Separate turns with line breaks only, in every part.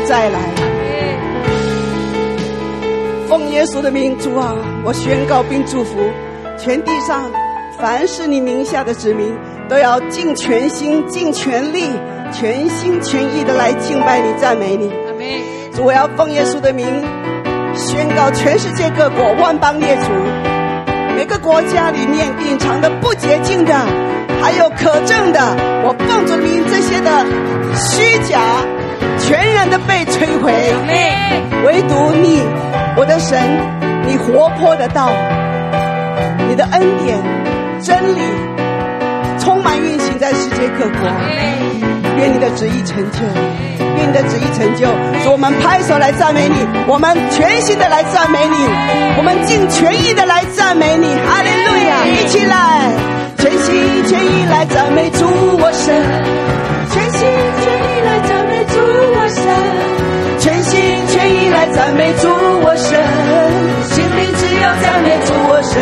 的再来，奉耶稣的名，主啊，我宣告并祝福全地上凡是你名下的子民，都要尽全心、尽全力、全心全意的来敬拜你、赞美你。主，我要奉耶稣的名宣告全世界各国万邦列祖，每个国家里面隐藏的不洁净的，还有可证的，我奉主名这些的虚假。全然的被摧毁，唯独你，我的神，你活泼的道，你的恩典、真理，充满运行在世界各国。愿你的旨意成就，愿你的旨意成就。我们拍手来赞美你，我们全心的来赞美你，我们尽全意的来赞美你。哈利路亚！一起来，全心全意来赞美主我神，全心全意来赞美主。全心全意来赞美主我神，心里只有赞美主我神。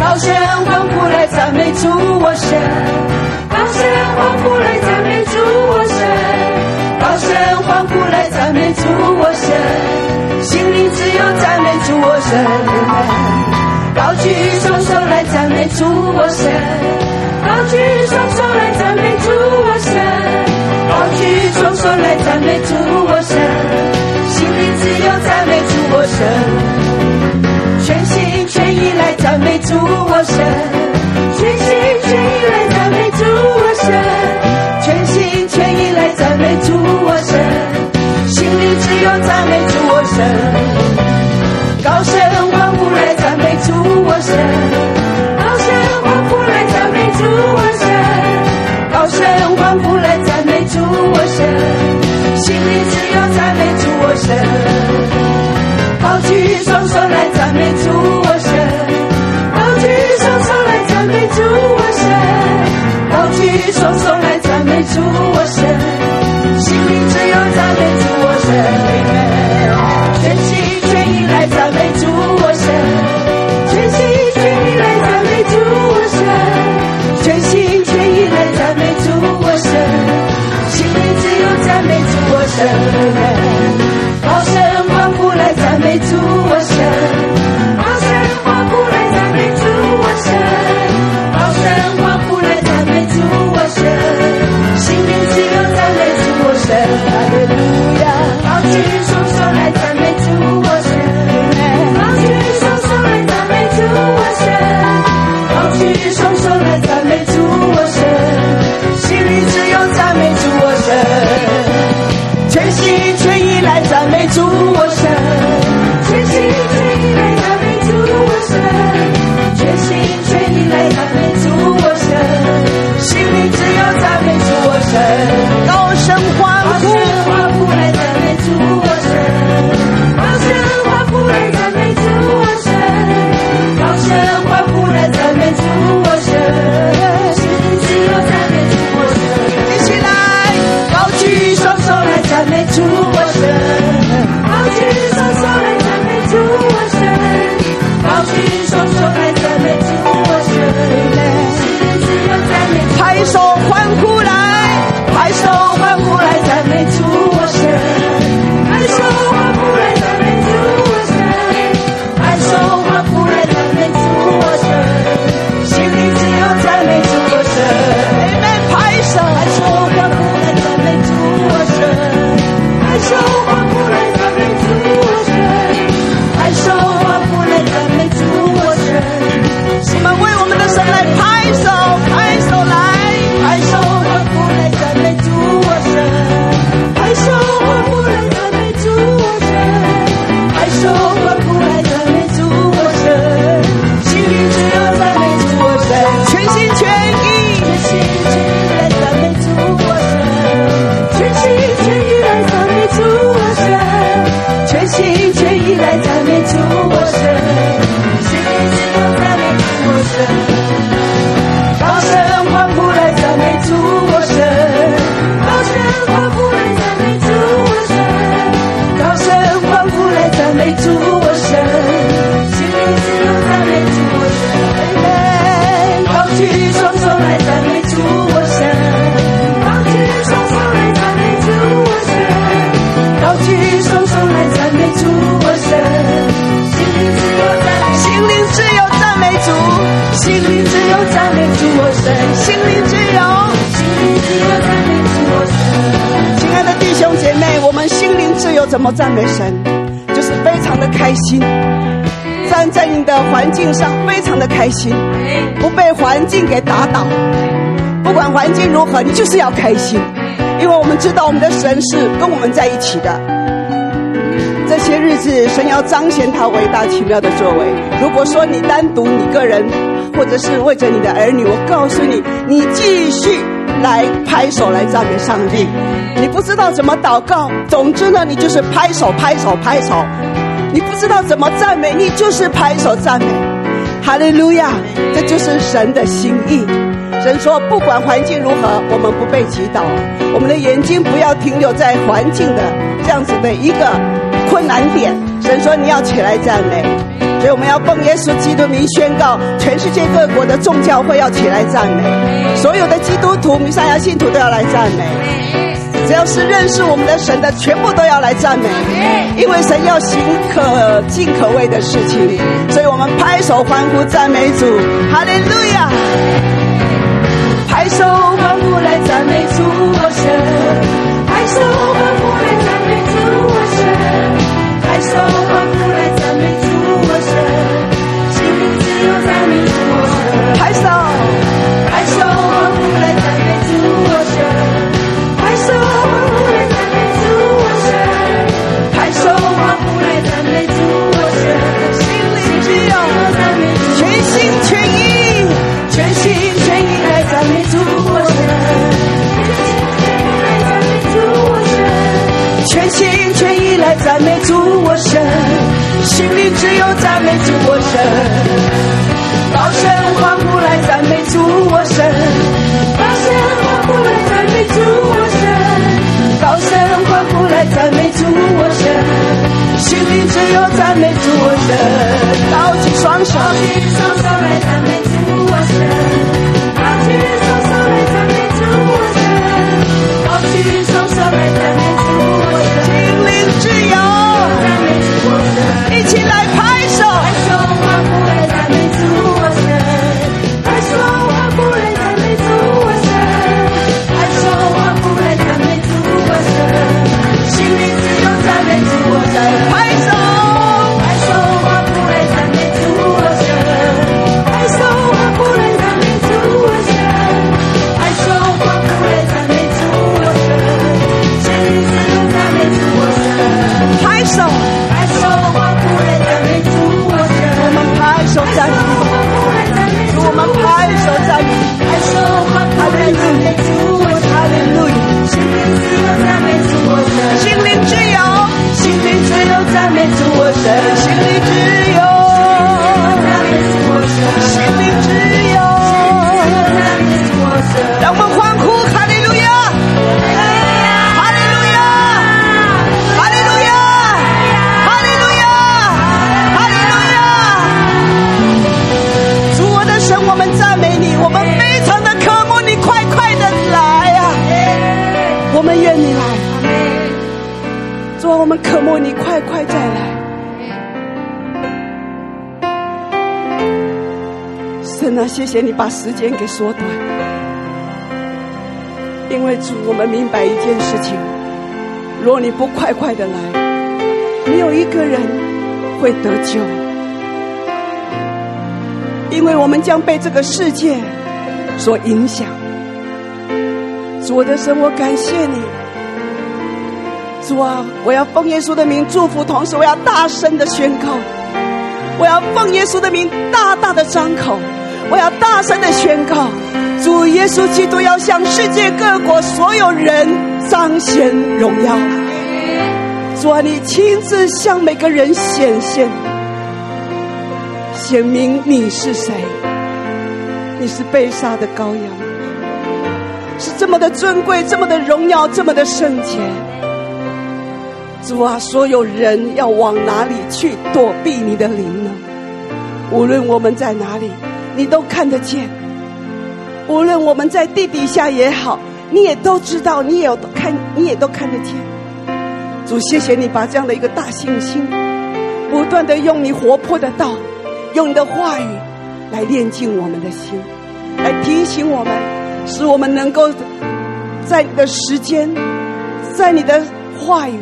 高声欢呼来赞美主我神，高声欢呼来赞美主我神，高声欢呼来赞美主我神，心里只有赞美主我神。高举双手来赞美主我神，高举双手来赞美主我神。高举双手来赞美主我神，心里只有赞美主我神，全心全意来赞美主我神，全心全意来赞美主我神，全心全意来赞美主我神，心里只有赞美主我神，高声欢呼来赞美主我神。举双手来赞美主我神。举双手来赞美主我神。举双手
怎境上非常的开心，不被环境给打倒。不管环境如何，你就是要开心，因为我们知道我们的神是跟我们在一起的。这些日子，神要彰显他伟大奇妙的作为。如果说你单独你个人，或者是为着你的儿女，我告诉你，你继续。来拍手来赞美上帝，你不知道怎么祷告，总之呢，你就是拍手拍手拍手。你不知道怎么赞美，你就是拍手赞美。哈利路亚，这就是神的心意。神说，不管环境如何，我们不被击倒，我们的眼睛不要停留在环境的这样子的一个困难点。神说，你要起来赞美。所以我们要奉耶稣基督名宣告，全世界各国的众教会要起来赞美，所有的基督徒、弥赛亚信徒都要来赞美。只要是认识我们的神的，全部都要来赞美，因为神要行可敬可畏的事情。所以我们拍手欢呼赞美主，哈利路亚！拍手欢呼来赞美主，我神，拍手欢呼来赞美主，我神，拍手欢呼来。拍高声来赞美主！我，心只有赞美主！全心全意，全心全意赞美主！我，全心全意赞美主！我，全心全意来赞美主！我，心只有赞美主！我，高声欢呼来赞美主！我神，高声欢呼来赞美主！我神，高声欢呼来赞美主！我神。心里只有赞美主我神，高举双手，高举双手来赞美主我神。们渴慕你快快再来。神啊，谢谢你把时间给缩短，因为主，我们明白一件事情：若你不快快的来，没有一个人会得救，因为我们将被这个世界所影响。主的神，我感谢你。主啊，我要奉耶稣的名祝福，同时我要大声的宣告，我要奉耶稣的名大大的张口，我要大声的宣告，主耶稣基督要向世界各国所有人彰显荣耀。主啊，你亲自向每个人显现，显明你是谁，你是被杀的羔羊。是这么的尊贵，这么的荣耀，这么的圣洁。主啊，所有人要往哪里去躲避你的灵呢？无论我们在哪里，你都看得见；无论我们在地底下也好，你也都知道，你也有看，你也都看得见。主，谢谢你把这样的一个大信心，不断的用你活泼的道，用你的话语来炼净我们的心，来提醒我们。使我们能够在你的时间，在你的话语，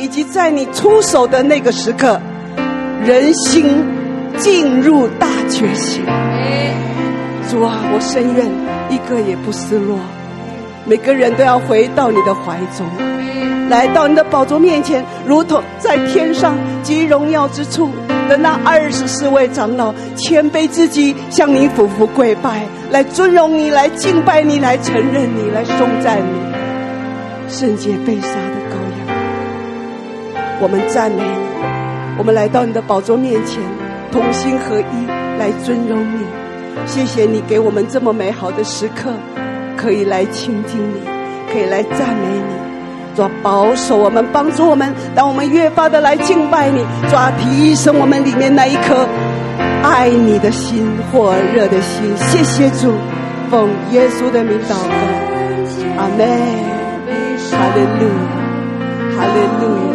以及在你出手的那个时刻，人心进入大觉醒。主啊，我深愿一个也不失落，每个人都要回到你的怀中，来到你的宝座面前，如同在天上极荣耀之处。的那二十四位长老谦卑自己，向你俯伏跪拜，来尊荣你，来敬拜你，来承认你，来颂赞你，圣洁被杀的。我们赞美你，我们来到你的宝座面前，同心合一来尊荣你。谢谢你给我们这么美好的时刻，可以来亲近你，可以来赞美你。主保守我们，帮助我们，让我们越发的来敬拜你。主提升我们里面那一颗爱你的心，火热的心。谢谢主，奉耶稣的名祷告，阿门。哈利路亚，哈利路亚，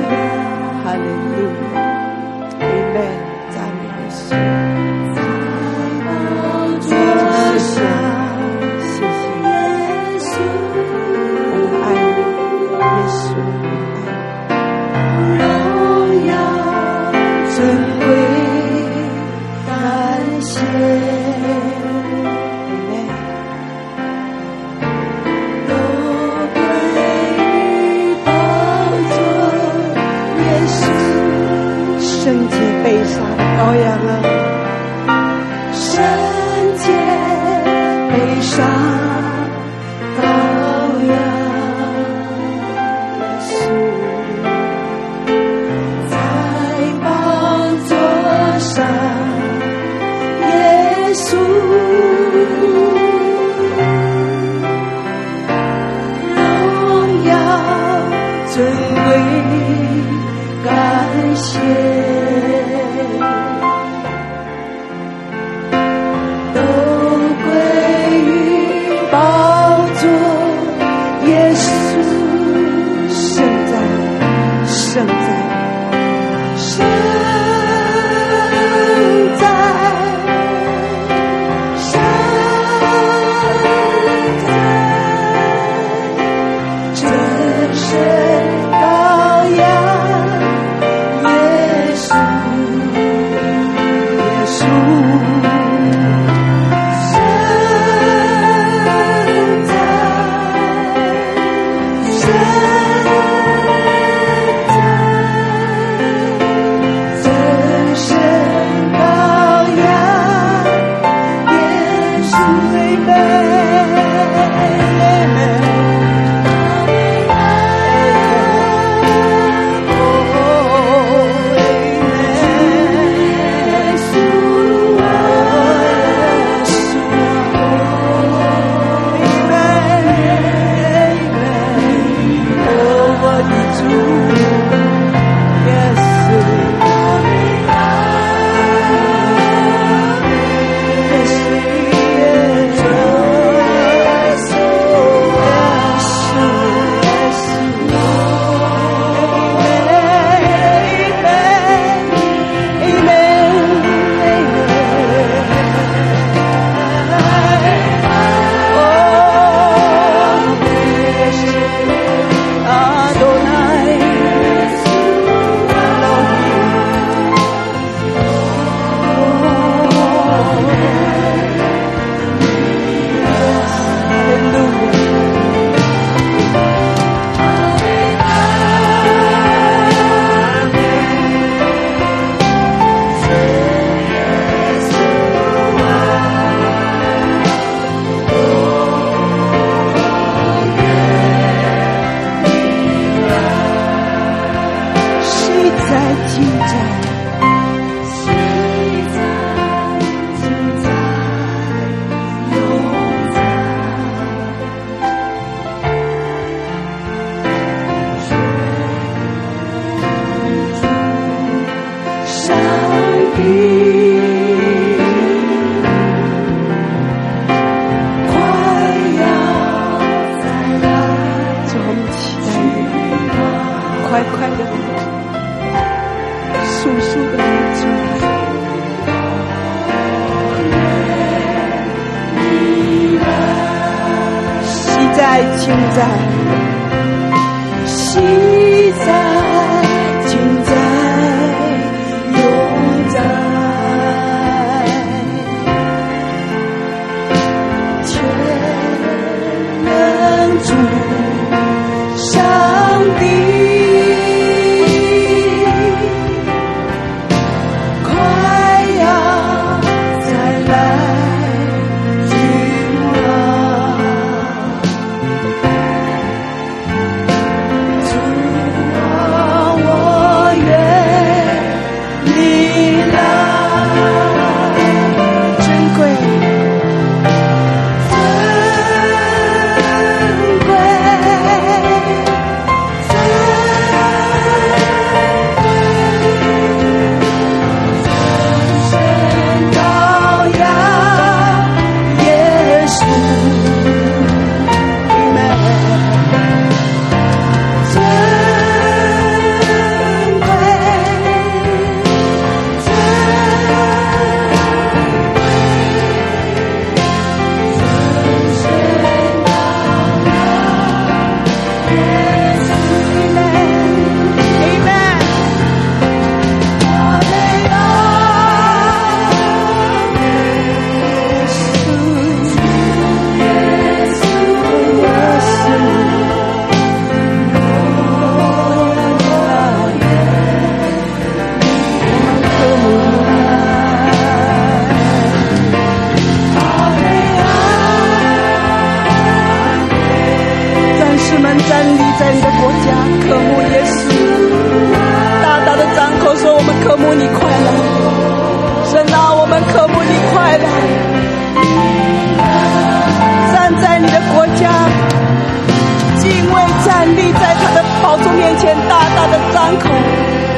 大大的张口，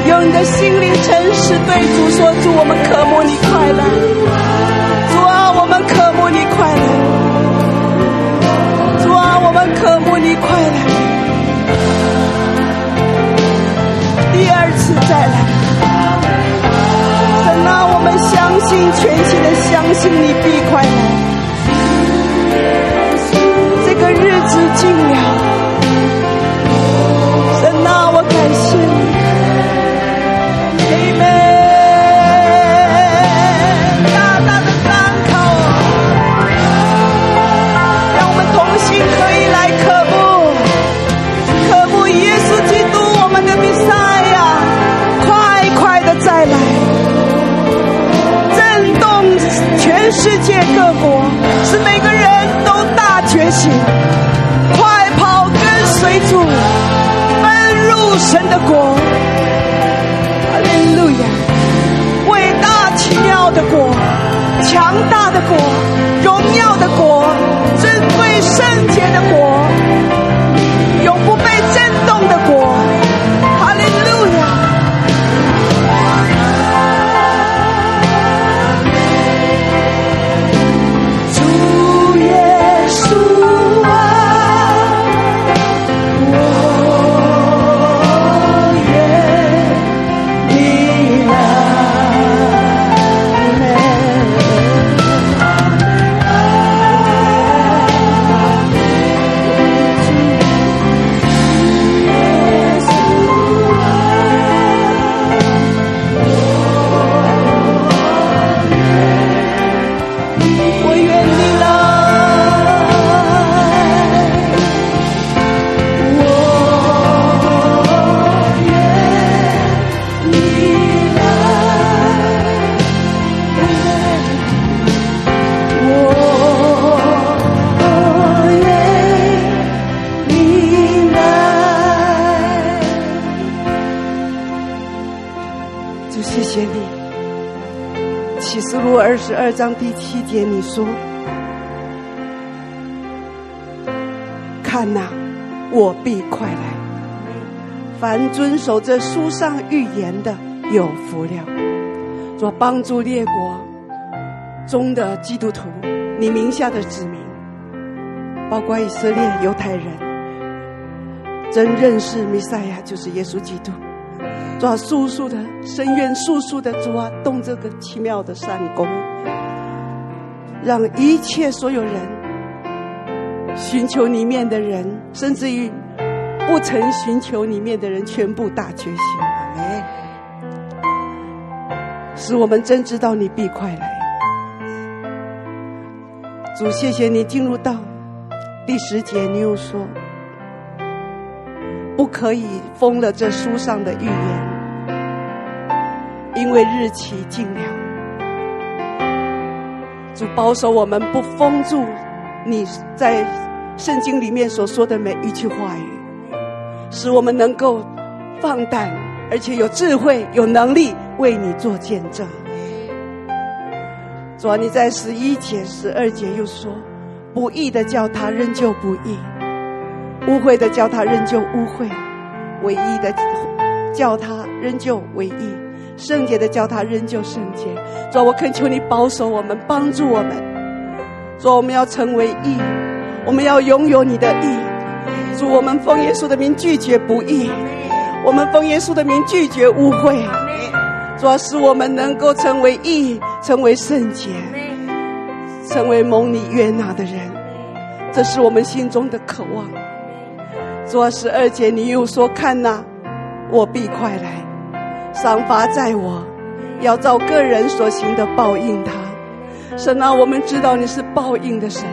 用你的心灵诚实对主说：“主，我们渴慕你快乐，主啊，我们渴慕你快乐。”主啊，我们渴慕你快乐，第二次再来。神啊，我们相信，全心的相信你必快来。这个日子近了，世界各国，使每个人都大觉醒，快跑跟随主，奔入神的国。哈利路亚！伟大奇妙的国，强大的国，荣耀的国，尊贵圣洁的国，永不被二十二章第七节，你说：“看哪，我必快来。凡遵守这书上预言的，有福了。若帮助列国中的基督徒，你名下的子民，包括以色列犹太人，真认识弥赛亚，就是耶稣基督。主啊，速速的深渊，速速的主啊，动这个奇妙的善工，让一切所有人寻求里面的人，甚至于不曾寻求里面的人，全部大觉醒。哎，使我们真知道你必快来。主，谢谢你进入到第十节，你又说。不可以封了这书上的预言，因为日期近了。主保守我们不封住你在圣经里面所说的每一句话语，使我们能够放胆，而且有智慧、有能力为你做见证。主啊，你在十一节、十二节又说：不义的叫他仍旧不义。污秽的叫他仍旧污秽，唯一的叫他仍旧唯一，圣洁的叫他仍旧圣洁。主，我恳求你保守我们，帮助我们。主，我们要成为义，我们要拥有你的义。主，我们奉耶稣的名拒绝不义，我们奉耶稣的名拒绝污秽。主使我们能够成为义，成为圣洁，成为蒙你悦纳的人，这是我们心中的渴望。主啊，十二节，你又说：“看哪，我必快来，赏罚在我，要照个人所行的报应他。”神啊，我们知道你是报应的神，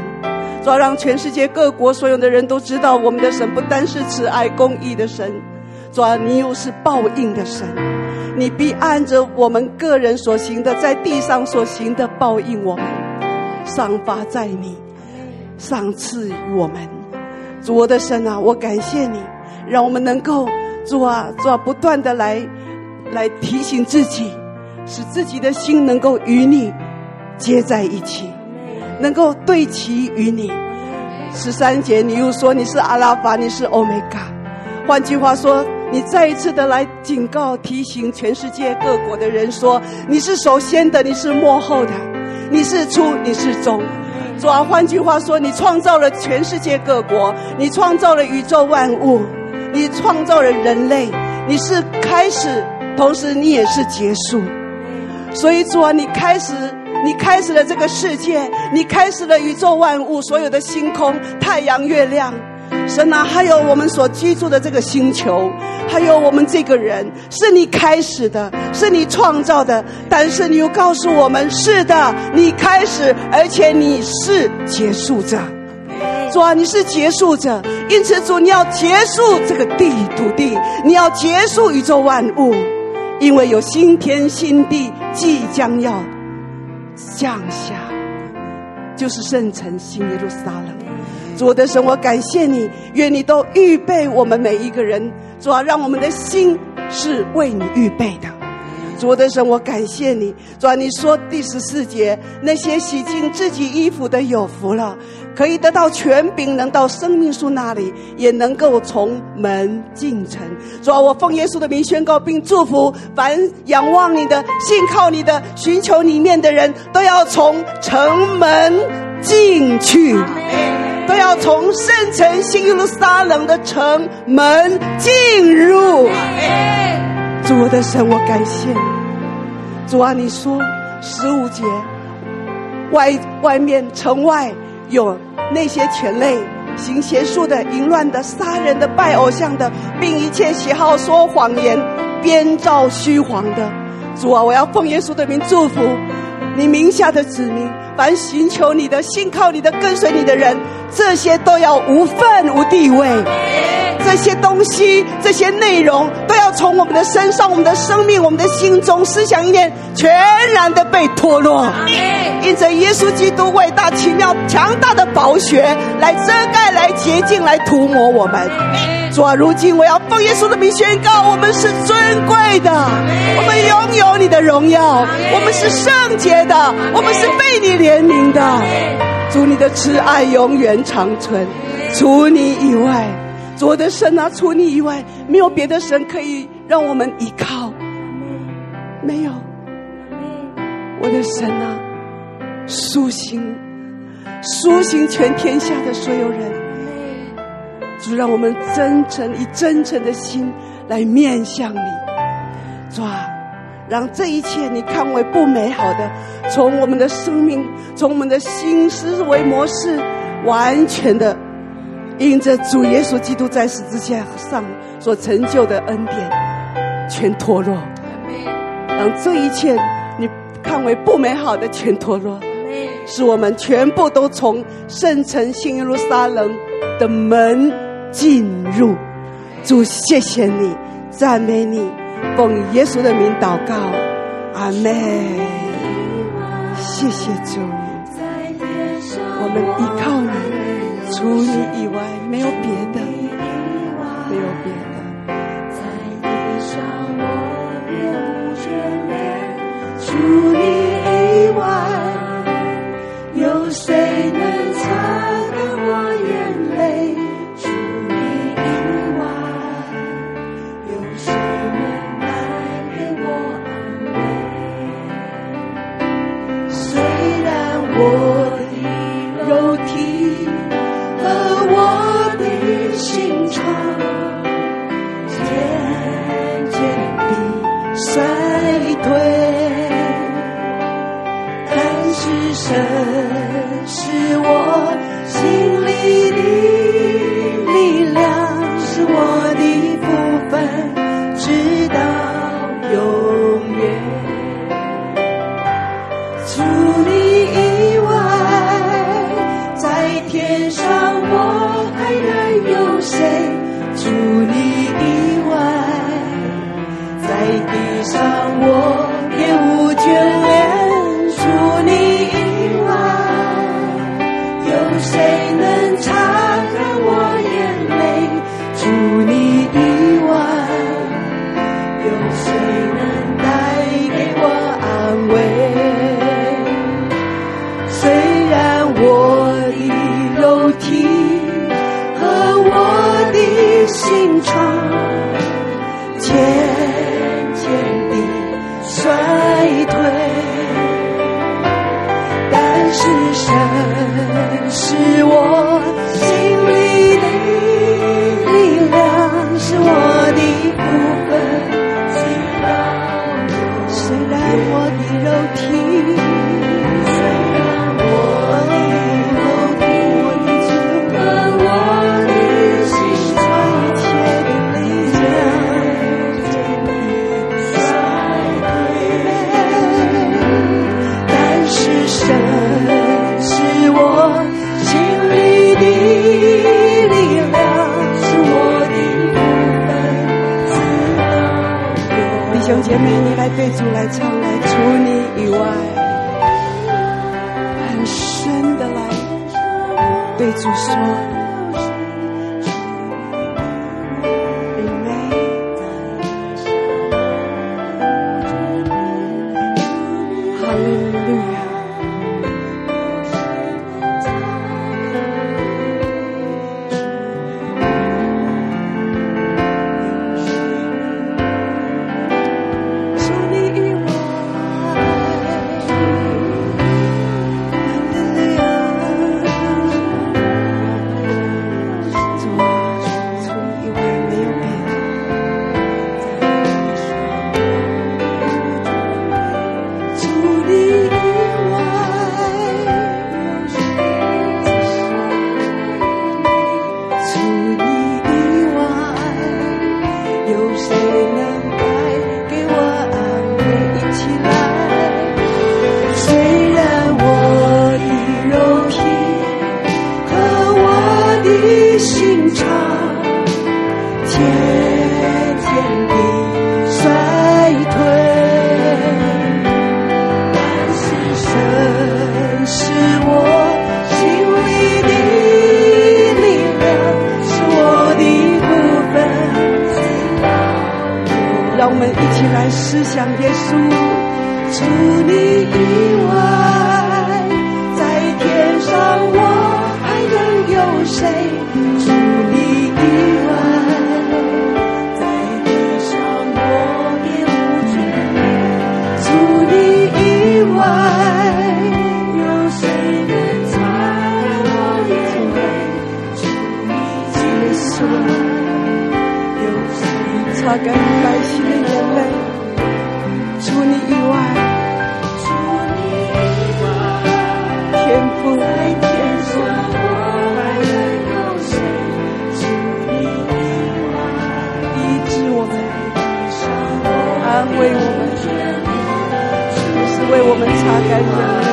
主要让全世界各国所有的人都知道，我们的神不单是慈爱公义的神，主啊，你又是报应的神，你必按着我们个人所行的，在地上所行的报应我们，赏罚在你，赏赐于我们。主我的神啊，我感谢你，让我们能够主啊主啊不断的来来提醒自己，使自己的心能够与你接在一起，能够对齐于你。十三节你又说你是阿拉法，你是欧米伽，换句话说，你再一次的来警告提醒全世界各国的人说，你是首先的，你是末后的，你是初，你是终。主啊，换句话说，你创造了全世界各国，你创造了宇宙万物，你创造了人类，你是开始，同时你也是结束。所以主啊，你开始，你开始了这个世界，你开始了宇宙万物，所有的星空、太阳、月亮。神啊，还有我们所居住的这个星球，还有我们这个人，是你开始的，是你创造的。但是你又告诉我们，是的，你开始，而且你是结束者。主啊，你是结束者，因此主，你要结束这个地土地，你要结束宇宙万物，因为有新天新地即将要降下，就是圣城新耶路撒冷。主的神，我感谢你，愿你都预备我们每一个人，主啊，让我们的心是为你预备的。主的神，我感谢你，主啊，你说第十四节，那些洗净自己衣服的有福了，可以得到权柄，能到生命树那里，也能够从门进城。主啊，我奉耶稣的名宣告并祝福，凡仰望你的、信靠你的、寻求里面的人，都要从城门进去。都要从圣城新耶路撒冷的城门进入。主我的神，我感谢你。主啊，你说十五节，外外面城外有那些犬类、行邪术的、淫乱的、杀人的、拜偶像的，并一切喜好说谎言、编造虚谎的。主啊，我要奉耶稣的名祝福你名下的子民。凡寻求你的、信靠你的、跟随你的人，这些都要无份无地位。这些东西、这些内容，都要从我们的身上、我们的生命、我们的心中、思想意念，全然的被脱落。因着耶稣基督伟大、奇妙、强大的宝血，来遮盖、来洁净、来涂抹我们。主啊，如今我要奉耶稣的名宣告：我们是尊贵的，我们拥有你的荣耀，我们是圣洁的，我们是被你怜悯的。主，你的慈爱永远长存。除你以外，主我的神啊，除你以外，没有别的神可以让我们依靠。没有，我的神啊，苏醒，苏醒全天下的所有人。
主，让我们真诚以真诚的心来面向你，主啊，让这一切你看为不美好的，从我们的生命，从我们的新思维模式，完全的因着主耶稣基督在十字架上所成就的恩典，全脱落。让这一切你看为不美好的全脱落，使我们全部都从圣城新耶路撒冷的门进入。主，谢谢你，赞美你，奉耶稣的名祷告，阿妹。谢谢主，我们依靠你，除你以外没有别的，
我
们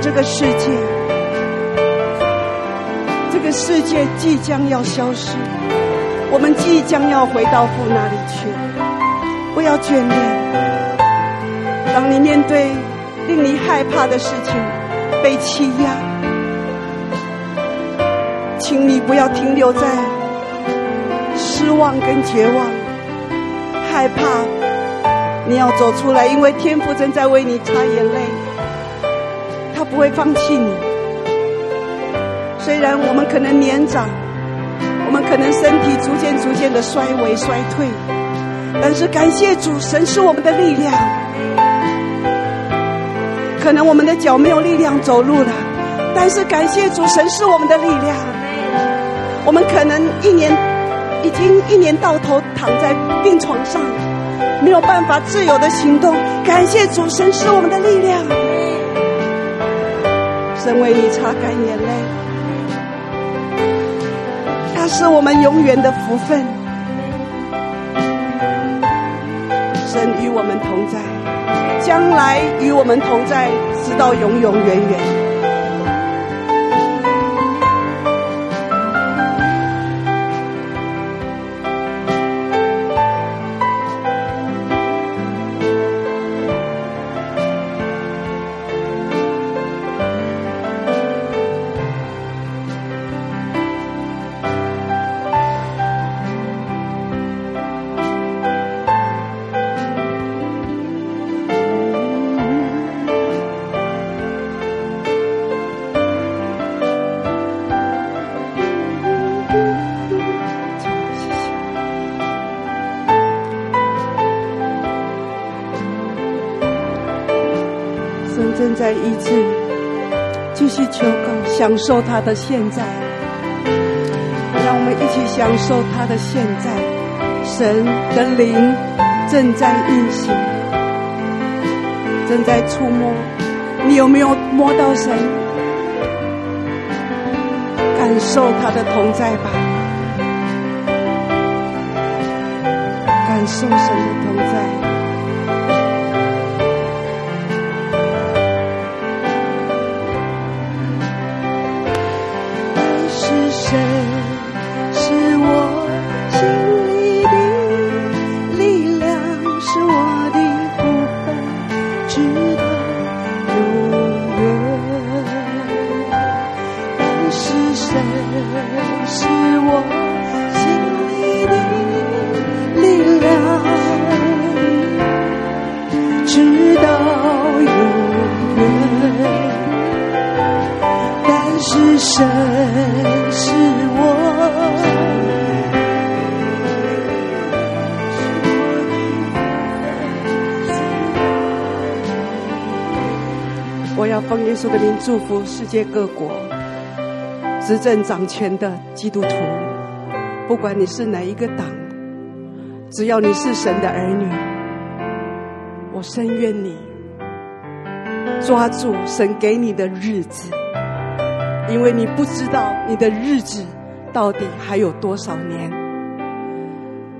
这个世界，这个世界即将要消失，我们即将要回到父那里去。不要眷恋，当你面对令你害怕的事情，被欺压，请你不要停留在失望跟绝望，害怕。你要走出来，因为天父正在为你擦眼泪，不会放弃你。虽然我们可能年长，我们可能身体逐渐逐渐的衰微衰退，但是感谢主，神是我们的力量。可能我们的脚没有力量走路了，但是感谢主，神是我们的力量。我们可能一年已经一年到头躺在病床上。没有办法自由的行动，感谢主，神是我们的力量，神为你擦干眼泪，他是我们永远的福分，神与我们同在，将来与我们同在，直到永永远远。享受他的现在。让我们一起享受他的现在，神的灵正在运行，正在触摸。你有没有摸到神？感受他的同在吧，感受神的同在。主的名祝福世界各国执政掌权的基督徒，不管你是哪一个党，只要你是神的儿女，我深愿你抓住神给你的日子，因为你不知道你的日子到底还有多少年。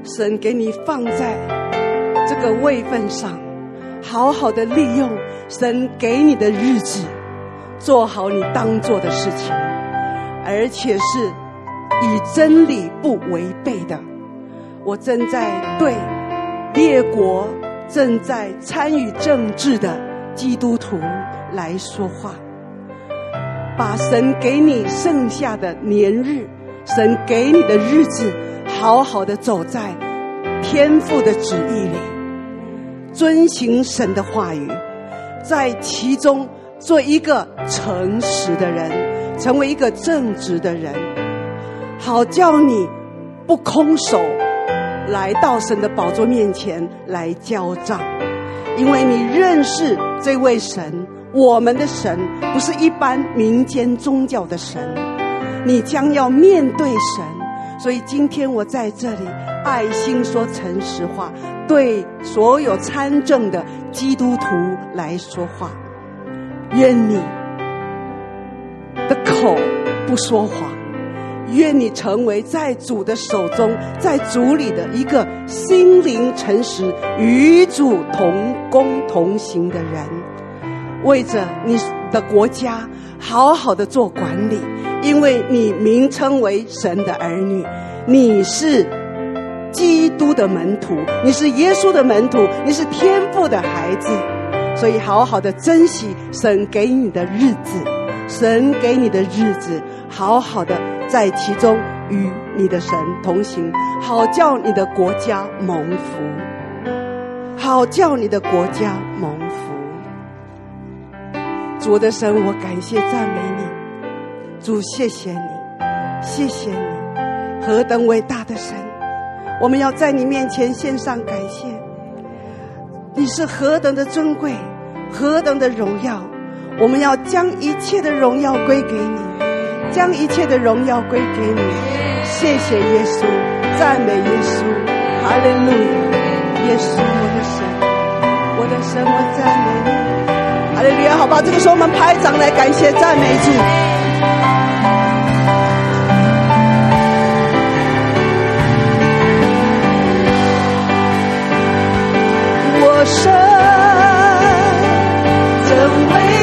神给你放在这个位份上，好好的利用神给你的日子。做好你当做的事情，而且是以真理不违背的。我正在对列国正在参与政治的基督徒来说话，把神给你剩下的年日，神给你的日子，好好的走在天父的旨意里，遵行神的话语，在其中。做一个诚实的人，成为一个正直的人，好叫你不空手来到神的宝座面前来交账，因为你认识这位神，我们的神不是一般民间宗教的神，你将要面对神，所以今天我在这里爱心说诚实话，对所有参政的基督徒来说话。愿你不说谎，愿你成为在主的手中，在主里的一个心灵诚实、与主同工同行的人，为着你的国家好好的做管理，因为你名称为神的儿女，你是基督的门徒，你是耶稣的门徒，你是天父的孩子。所以，好好的珍惜神给你的日子，神给你的日子，好好的在其中与你的神同行，好叫你的国家蒙福，好叫你的国家蒙福。主的神，我感谢赞美你，主谢谢你，谢谢你，何等伟大的神！我们要在你面前献上感谢。你是何等的尊贵，何等的荣耀！我们要将一切的荣耀归给你，将一切的荣耀归给你。谢谢耶稣，赞美耶稣，哈利路亚！耶稣，我的神，我的神，我赞美你，哈利路亚！好吧，这个时候我们拍掌来感谢赞美主。我生
怎为？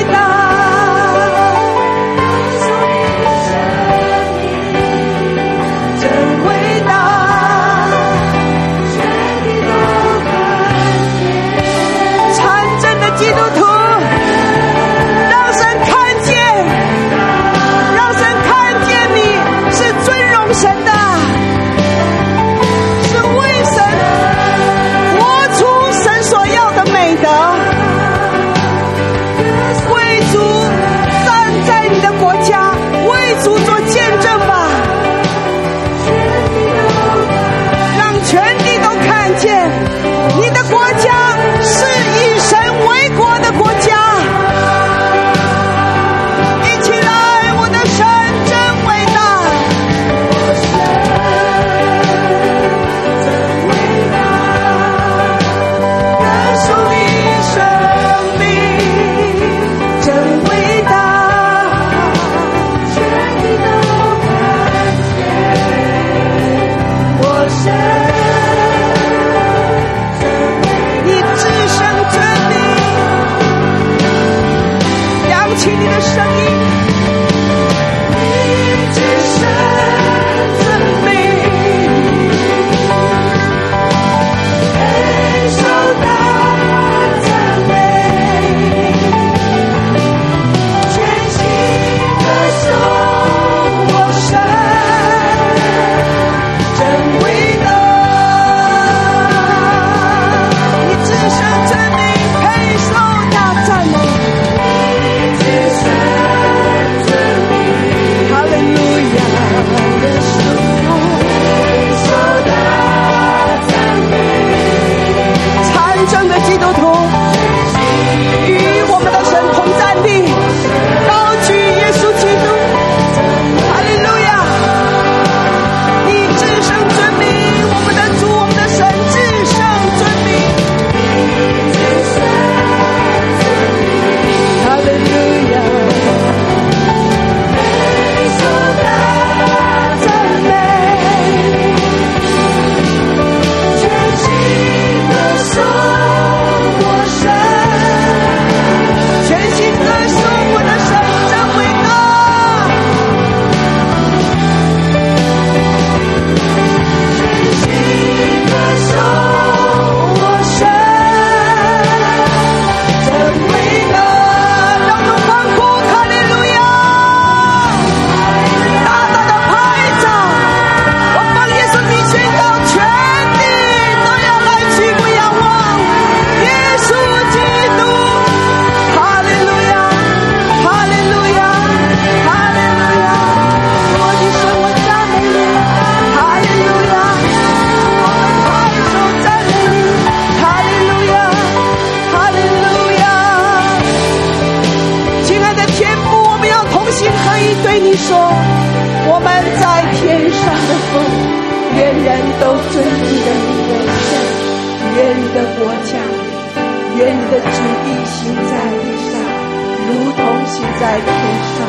在天上，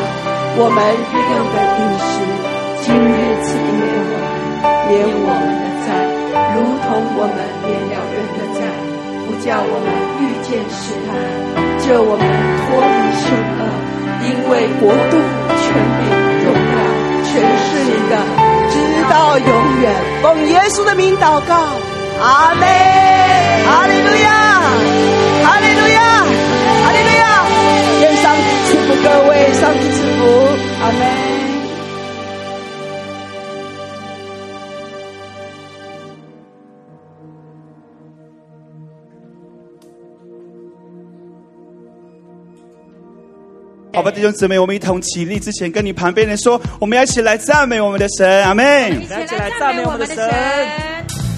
我们日用的饮食，今日赐给我们，我们的债，如同我们免了人的债，不叫我们遇见试探，救我们脱离凶恶，因为国度、权柄、荣耀，全是你的，直到永远。奉耶稣的名祷告，阿门。哈利路亚，哈利路亚。
好吧，弟兄姊妹，我们一同起立之前，跟你旁边人说，我们要一起来赞美我们的神，阿妹！
一起来赞美我们的神。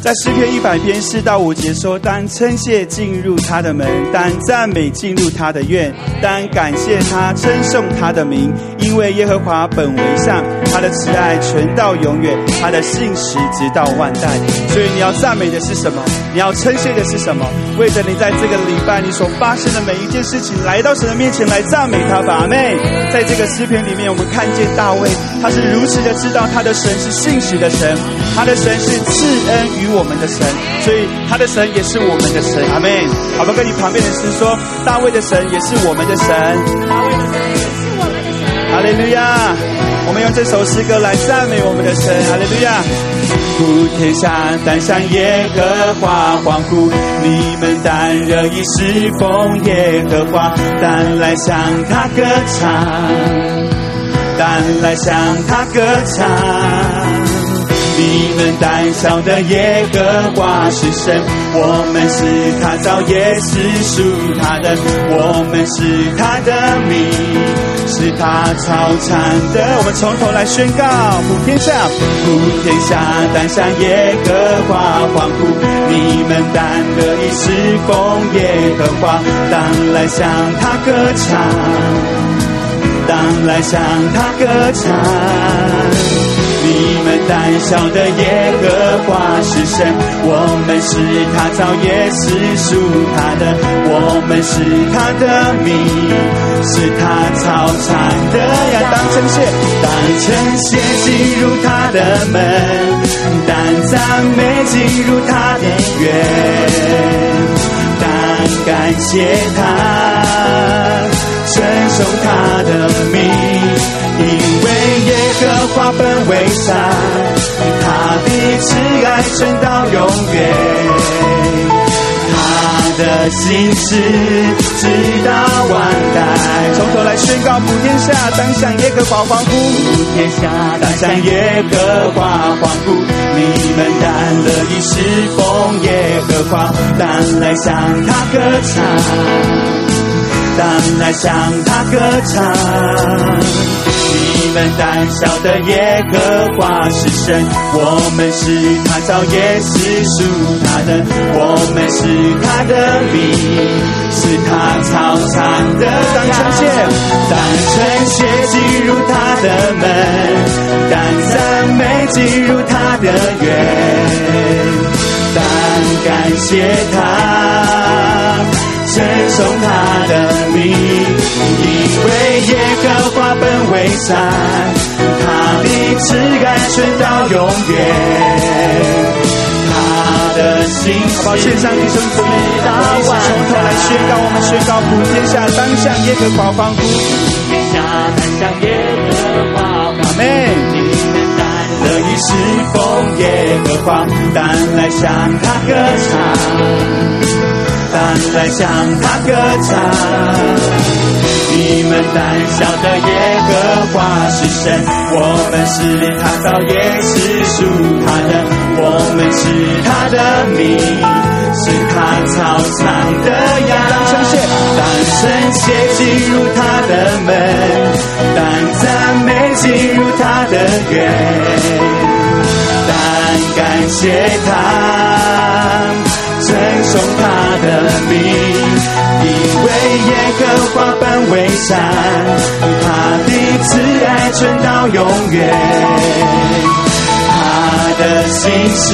在诗篇一百篇四到五节说：当称谢进入他的门，当赞美进入他的院，当感谢他，称颂他的名，因为耶和华本为善，他的慈爱存到永远，他的信实直到万代。所以你要赞美的是什么？你要称谢的是什么？为着你在这个礼拜你所发生的每一件事情，来到神的面前来赞美他吧，阿们。在这个诗篇里面，我们看见大卫，他是如此的知道他的神是信实的神，他的神是赐恩于。我们的神，所以他的神也是我们的神，阿门。好吧，跟你旁边的人说，大卫的神也是我们的神，
大卫的神也是我们的神。
哈利路亚！我们用这首诗歌来赞美我们的神，哈利路亚！呼天下，当向耶和华欢呼，你们当热意侍奉耶和华，当来向他歌唱，当来向他歌唱。你们当晓得耶和华是神，我们是他造，也是属他的。我们是他的名，是他草产的。我们从头来宣告：普天下，普天下，当向耶和华欢呼。你们当乐意侍奉耶和华，当来向他歌唱，当来向他歌唱。你们胆小的耶和华是神，我们是他造，也是属他的。我们是他的民，是他操场的呀。当称谢，当称谢进入他的门，当赞美进入他的院，当感谢他，称颂他的名。因为耶和华本为善，他的慈爱存到永远，他的信实直到万代。从头来宣告普天下，当向耶和华欢呼；普天下，当向耶和华欢呼。你们当乐意侍奉耶和华，当来向他歌唱。当来向他歌唱，你们胆小的耶和华是神，我们是他造，也是属他的，我们是他的民，是他草场的羊。当称谢，当称谢进入他的门，当赞美进入他的院，当感谢他。称颂他的名，因为耶和华本为善，他的慈爱存到永远，他的心好不好？献上一生福音，我们一起从头来宣告，我们宣告普天下当向耶和华欢呼，普天下当向耶和华欢呼，阿门。乐意侍奉耶和华，但来向他歌唱。但来向他歌唱，你们胆小的耶和华是神，我们是他造，也是属他的，我们是他的民，是他操场的羊。当称谢，当称谢进入他的门，当赞美进入他的园，但感谢他。赠送他的名，因为耶和华本为善，他的慈爱存到永远，的心事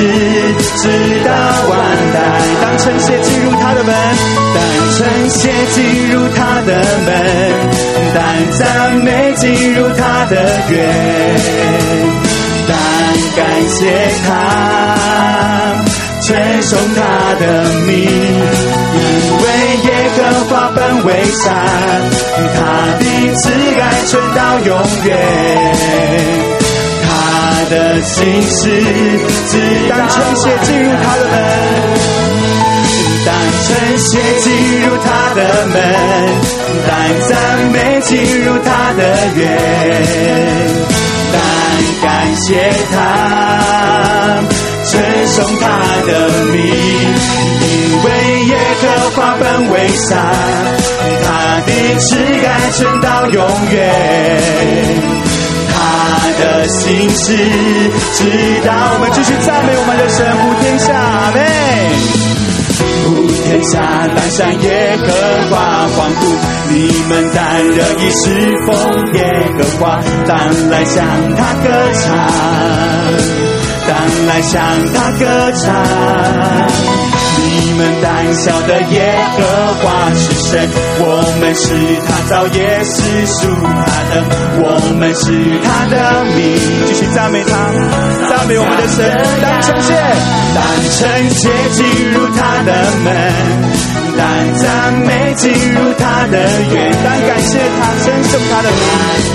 直到万代。当称谢进入他的门，当称谢进入他的门，当赞美进入他的院，当感谢他。称颂他的名，因为耶和华本为善，他的慈爱存到永远，的信实直到万代。当称谢进入他的门，当春雪进入他的门，当赞美进入他的园，当感谢他。称颂他的名，因为耶和华本为善，他的慈爱存到永远，的心事直到。我们继续赞美我们的神，普天下，阿们。普天下南山耶和华欢呼，你们当乐意侍奉耶和华，当来向他歌唱。当来向他歌唱，你们胆小的耶和华是神，我们是他造，也是属他的，我们是他的民。继续赞美他，赞美我们的神，当称谢，当称谢进入他的门。当赞美进入他的院，当感谢他，称颂他的名。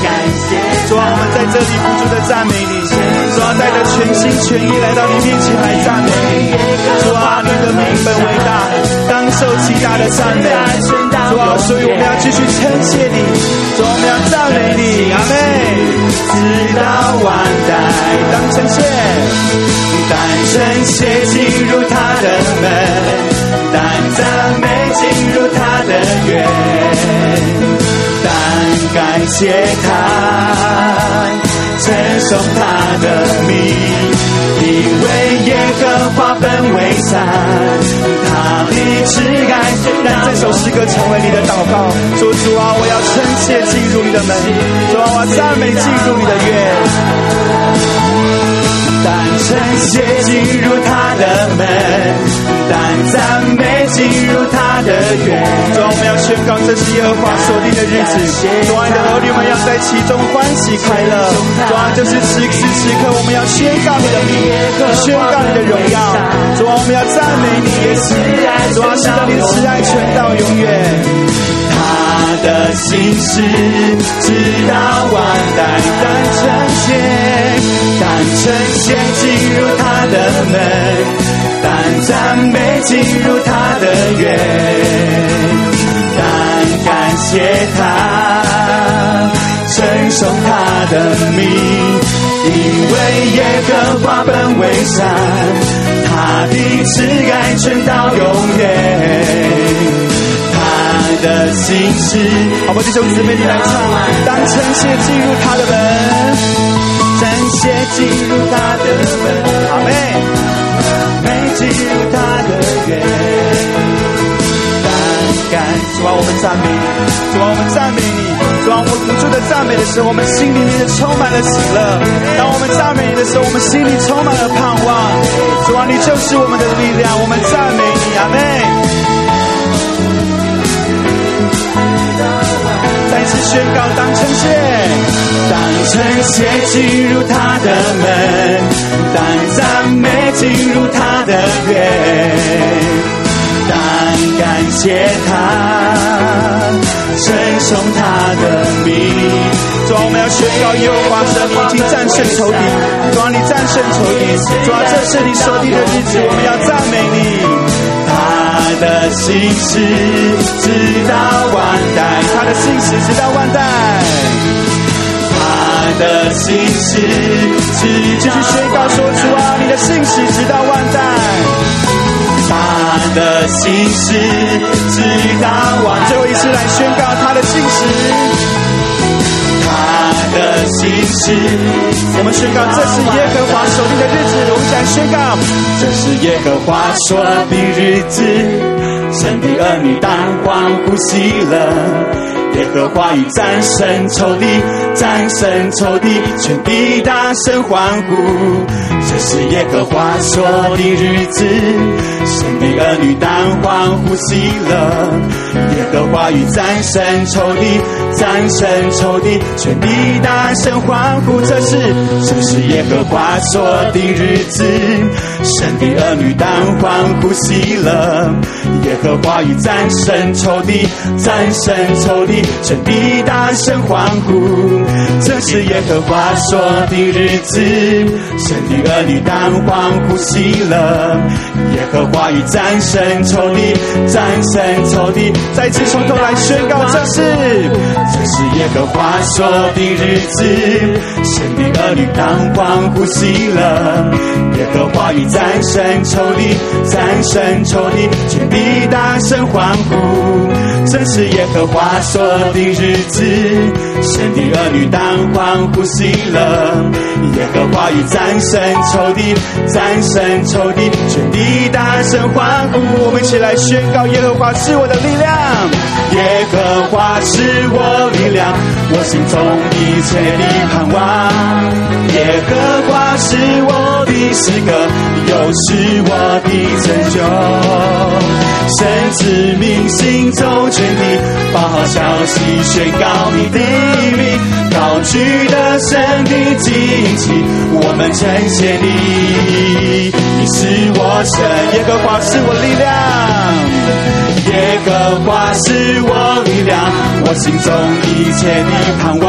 感谢主啊，我们在这里不住的赞美你，主啊，带着全心全意来到你面前来赞美你。主啊，你的名本为大，当受极大的赞美。主啊，所以我们要继续称谢你，主啊，我们要赞美你，阿门。直到万代，当称谢，当称谢进入他的门。但赞美进入他的院，但感谢他，称颂他的名，因为耶和华本为善，他的慈爱。让这首诗歌成为你的祷告，说主啊，我要称谢进入你的门，主啊，我赞美进入你的院。单称谢进入他的门，但赞美进入他的院。主，我们要宣告这是耶和华所定的日子。主爱，的儿女们要在其中欢喜快乐。主啊，就是此时此刻，我们要宣告你的名，宣告你的荣耀。主啊，我们要赞美你，耶稣。主啊，是的，你的慈爱存到永远。他的心事直到万代，单称谢，单称谢进入他的门，单赞美进入他的院，单感谢他，称颂他的名，因为耶和华本为善，他的慈爱存到永远。的心事，好吧，弟兄姊妹，你来唱。当称谢进入他的门，称谢进入他的门，阿妹，没进入他的院。单感主啊，我们赞美你，主啊，我们赞美你，主啊，我们不住的赞美的时候，我们心里面充满了喜乐。当我们赞美你的时候，我们心里充满了盼望。主啊，你就是我们的力量，我们赞美你，阿妹。宣告当称谢，当称谢进入他的门，当赞美进入他的院，当感谢他，称颂他的名。主啊，我们要宣告耶和华神，你已经战胜仇敌。主啊，你战胜仇敌。主啊，这是你所定的日子，我们要赞美你。的心事直到万代，他的心事直到万代，他的心事直到宣告说出啊，你的心事直到万代，他的心事直到万代，最后一次来宣告他的心事，他的心事，我们宣告这是耶和华所定的日子，我们想宣告这是耶和华说的日子。神的儿女当欢呼喜乐，耶和华已战胜仇敌，战胜仇敌，全地大声欢呼。这是耶和华说的日子，神的儿女当欢呼喜乐，耶和华已战胜仇敌，战胜仇敌，全地大声欢呼。这是这是耶和华说的日子，神的儿女当欢呼喜乐，耶和华已战胜仇敌，战胜仇敌，全地大声欢呼。这是耶和华说的日子，神的儿女当欢呼喜乐，耶和华已战胜仇敌，战胜仇敌。再次从头来宣告，这是这是耶和华说的日子，神的儿女当欢呼喜乐，耶和华已战胜仇敌，战胜仇敌，全地大声欢呼。正是耶和华说的日子，神的儿女当欢呼喜乐。耶和华已战胜仇敌，战胜仇敌，全地大声欢呼。我们一起来宣告：耶和华是我的力量，耶和华是我力量，我心中一切的盼望。耶和华是我的诗歌，又是我的拯救。神子民行走全地，把好消息宣告你的名，高举的神的旌旗，我们称谢你，你是我神，耶和华是我力量，耶和华是我力量，我心中一切的盼望，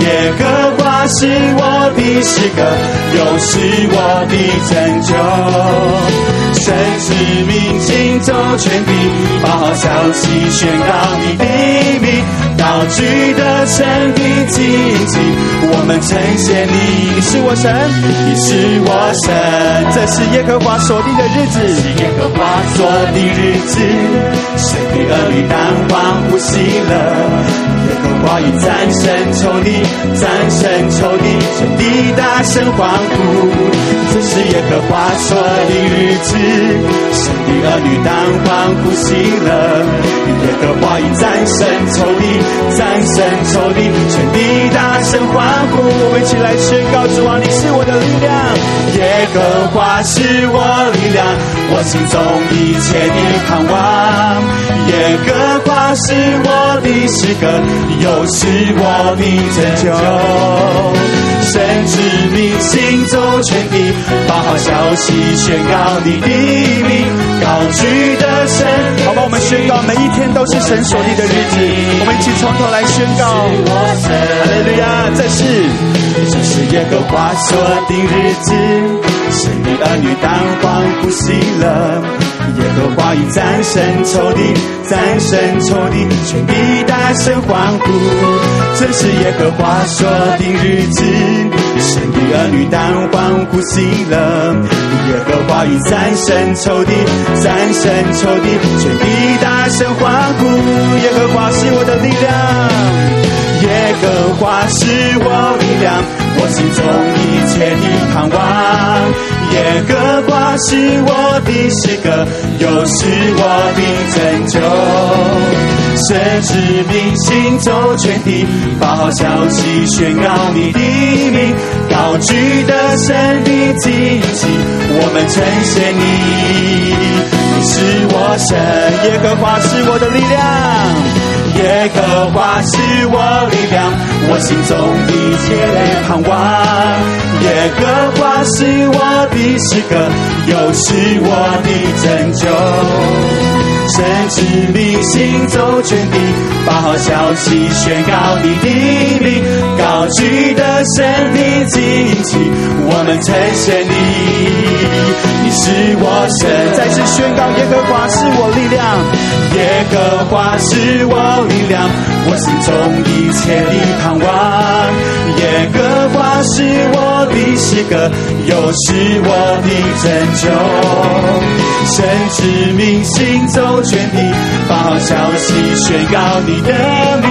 耶和是我的诗歌，又是我的拯救。神子民行走全地，把好消息宣告你的名，高举的神的旌旗，我们称谢你，你是我神，你是我神，这是耶和华所定的日子，是耶和华所定日子，神的儿女当欢呼喜乐。耶和华已战胜仇敌，战胜仇敌，全地大声欢呼。这是耶和华说的日子，神的儿女当欢呼喜乐。耶和华已战胜仇敌。战胜仇敌，全地大声欢呼。我们起来宣告：主啊，你是我的力量，耶和华是我力量，我心中一切的盼望。耶和华是我的诗歌，又是我的拯救。神之名行走全地，把好消息宣告你的名，高举的神。好吧，我们宣告每一天都是神所立的日子，我们一起从头来宣告。哈利路亚，这是这是耶和华所定日子，神的儿女当欢呼喜乐。耶和华已战胜仇敌，战胜仇敌，全地大声欢呼。这是耶和华说的日子，神的儿女当欢呼喜乐。耶和华已战胜仇敌，战胜仇敌，全地大声欢呼。耶和华是我的力量。耶和华是我力量，我心中一切的盼望。耶和华是我的诗歌，又是我的拯救。神之名行走全地，把好消息宣告你的名，高举的神的旌旗，我们称谢你，你是我神。耶和华是我的力量。耶和华是我力量，我心中一切的盼望。耶和华是我的诗歌，又是我的拯救。神之名行走全地，把好消息宣告你的名，高举的神的旌旗，我们称谢你。是我神，再次宣告耶和华是我力量，耶和华是我力量，我心中一切的盼望。耶和华是我的诗歌，又是我的拯救。神之名行走全地，把好消息宣告你的名，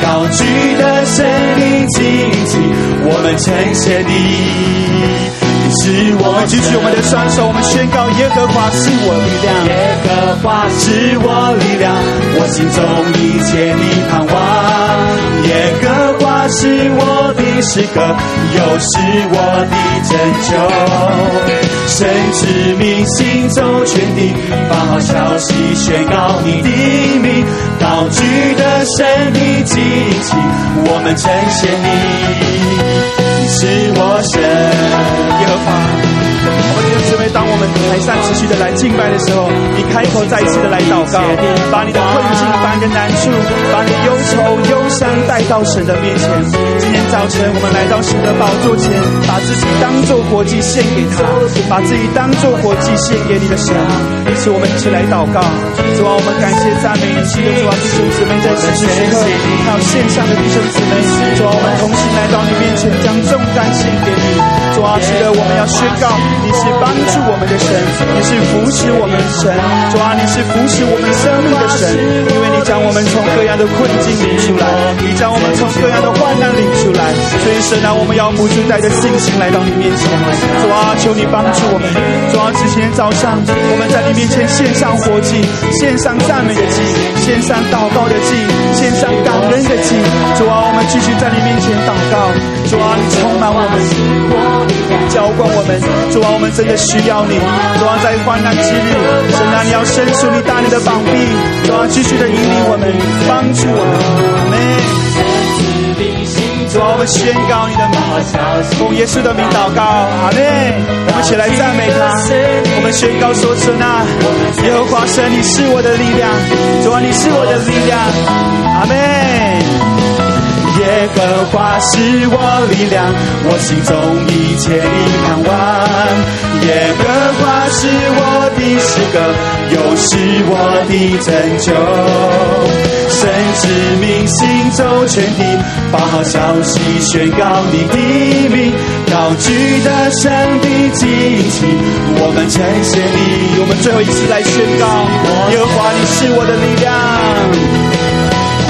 高举的神的旌旗，我们称谢你。是我们举起我们的双手，我们宣告耶和华是我力量，耶和华是我力量，我心中一切的盼望。耶和是我的诗歌，又是我的拯救。神之名行走全地，把好消息宣告你的名，高举的神的旌旗，我们称谢你。是我神，耶和华。我们姊妹，当我们台上持续的来敬拜的时候，你开口再一次的来祷告，把你的困境、把你的难处、把你的忧愁、忧伤带到神的面前。今天早晨，我们来到神的宝座前，把自己当作活祭献给他，把自己当作活祭献给你的神。因此，我们一起来祷告。主啊，我们感谢赞美你，是的主啊，弟兄姊妹在此时此刻，还有线上的弟兄姊妹，主啊，我们同心来到你面前，将重担献给你。主啊，是的，我们要宣告。你是帮助我们的神，你是扶持我们的神，主啊，你是扶持我们生命的神，因为你将我们从各样的困境领出来，你将我们从各样的患难领出来，所以神啊，我们要不住带着信心来到你面前，主啊，求你帮助我们，主啊，今天早上我们在你面前献上活祭，献上赞美的祭，献上祷告的祭，献上感恩的祭，主啊，我们继续在你面前祷告，主啊，你充满我们。浇灌我们，主啊，我们真的需要你。主啊，在患难之日，神啊，你要伸出你大能的膀臂，主啊，继续的引领我们，帮助我们。阿门。主啊，我们宣告你的名，奉耶稣的名祷告。阿门。我们起来赞美他。我们宣告说：神啊，耶和华神，你是我的力量。主啊，你是我的力量。阿门。耶和华是我力量，我心中一切的盼望。耶和华是我的诗歌，又是我的拯救。神之名行走全地，把好消息宣告你的名，高举的神的旌旗，我们称谢你。我们最后一次来宣告：耶和华，你是我的力量。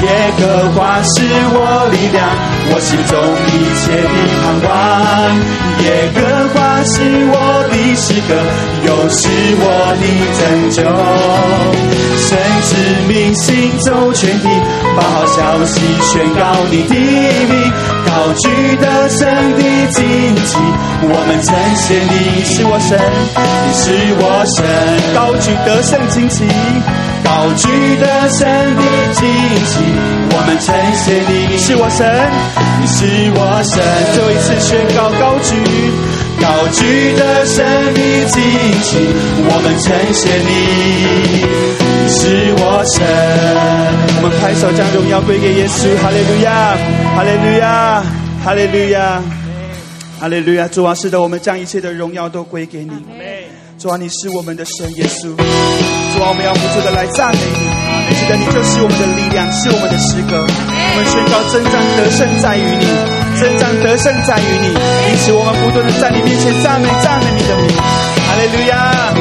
耶和华是我力量，我心中一切的盼望。耶和华是我的诗歌，又是我的拯救。神之名行走全地，把好消息宣告你的名，高举得胜的旌旗，我们称谢你是我神，你是我神，高举得胜旌旗。高举的神的旌旗，我们称谢你，你是我神，你是我神。最后一次宣告高举，高举的神的旌旗，我们称谢你，你是我神。我们拍手将荣耀归给耶稣，哈利路亚，哈利路亚，哈利路亚，哈利路亚。主啊，是的，我们将一切的荣耀都归给你。主啊，你是我们的神耶稣。主啊，我们要不住的来赞美你。是的，你就是我们的力量，是我们的诗歌。我们宣告征战得胜在于你，征战得胜在于你。因此，我们不断的在你面前赞美赞美你的名。哈利路亚！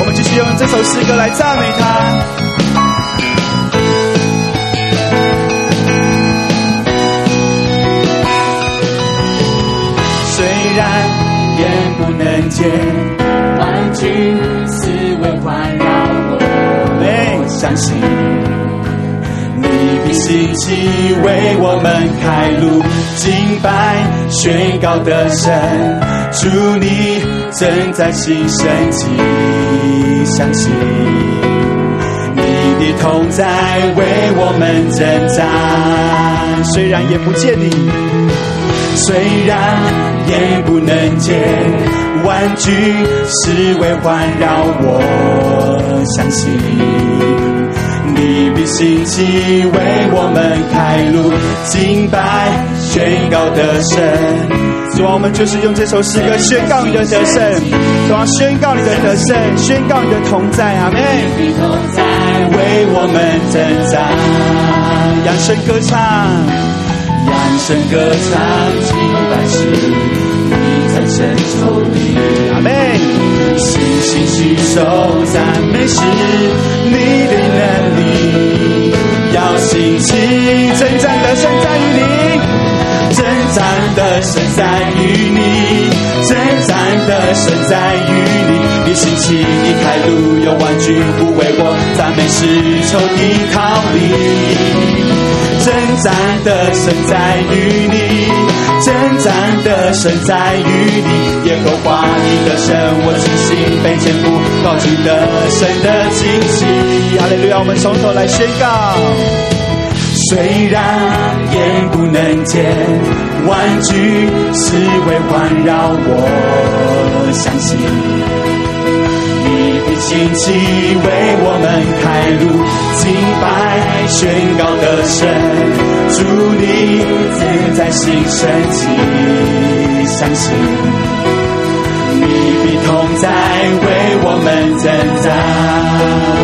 我们继续用这首诗歌来赞美他。虽然眼不能见。四围环绕我，我相信你的兴起为我们开路，敬拜宣告的神，祝你正在行神迹，相信你的同在为我们征战，虽然眼不见你，虽然眼不能见。万句是为环绕我，相信你必兴起为我们开路，敬拜宣告得胜。主啊，我们就是用这首诗歌宣告你的得胜，主啊，宣告你的得胜，宣告你的同在，阿门。为我们征战，扬声歌唱，扬声歌唱，敬拜是。神抽离，阿妹。信心举手赞美是你的能力，要兴起征战的神在于你，征战得胜在于你，征战得胜在于你。你兴起，你开路，有万军护卫我，赞美是仇敌逃离。征战的神在于你，征战的神在于你，耶和华你的神，我信心被坚固，高举的神的惊喜。哈利路亚，我们从头来宣告。虽然眼不能见，万军是为环绕我，相信。兴起为我们开路，敬拜宣告的神，主你自在心神迹，相信你的同在为我们增长。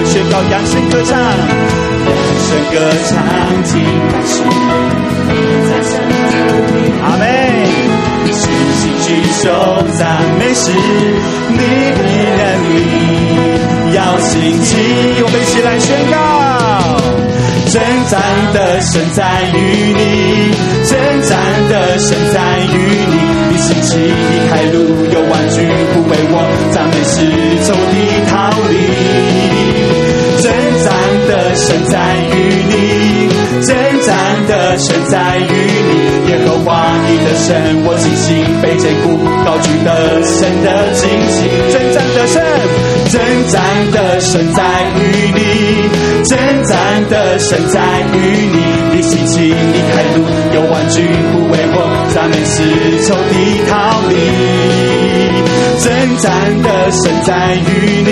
宣告扬声歌唱，扬声歌唱，敬拜是在神里。阿门。信心举手赞美时你的能力。要兴起，我们一起来宣告：征战的神在于你，征战的神在于你。你兴起，你开路，有万军护卫我，赞美是仇敌逃离。战的神在于你，征战的神在于你。耶和华你的神，我信心被坚固，高举的神的旌旗，征战的神。征战的神在于你，征战的神在于你。你兴起，你开路，有万军护卫我，赞美是仇敌逃离。征战的神在于你，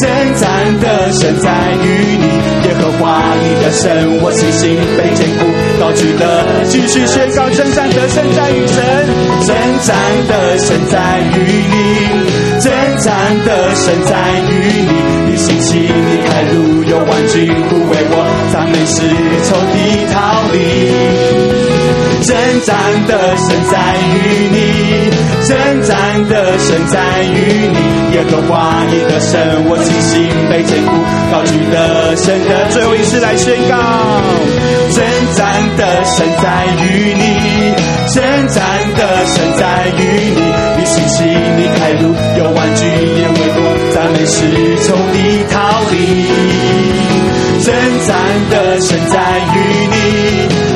征战的神在于你。耶和华你的神，我信心被坚固，高举的继续宣告，征战的神在于神，征战的神在于你。征战的神在于你，你兴起，你开路，有万军护卫我，赞美是仇敌逃离。征战的神在于你，征战的神在于你，耶和华你的神，我信心被坚固，高举的神的最后一次来宣告，征战的神在于你，征战的神在于你，你信心你开路，有万军也围攻，赞美是从你逃离，征战的神在于你。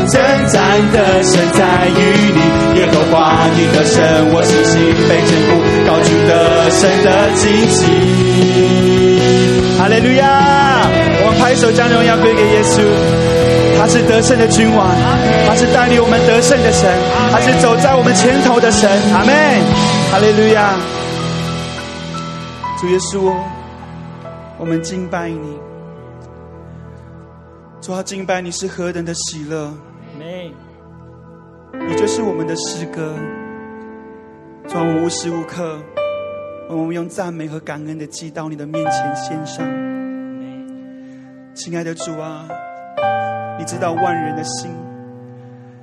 征战的神在于你，耶和华你的神，我信心被坚固，高举的神的旌旗。哈利路亚！我们拍手将荣耀归给耶稣，他是得胜的君王，他是带领我们得胜的神，他是走在我们前头的神。阿门！哈利路亚！主耶稣，我们敬拜你。主啊，敬拜你是何等的喜乐。你就是我们的诗歌，让我们无时无刻，我们用赞美和感恩的祭到你的面前献上。亲爱的主啊，你知道万人的心，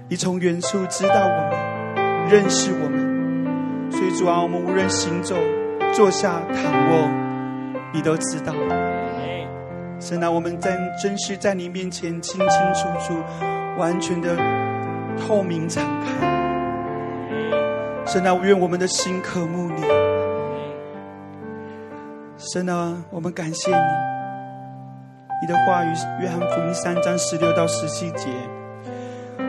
你从远处知道我们，认识我们，所以主啊，我们无论行走、坐下、躺卧，你都知道。神啊，我们在真是在你面前清清楚楚、完全的。透明敞开，神啊，愿我们的心渴慕你。神啊，我们感谢你。你的话语，约翰福音三章十六到十七节：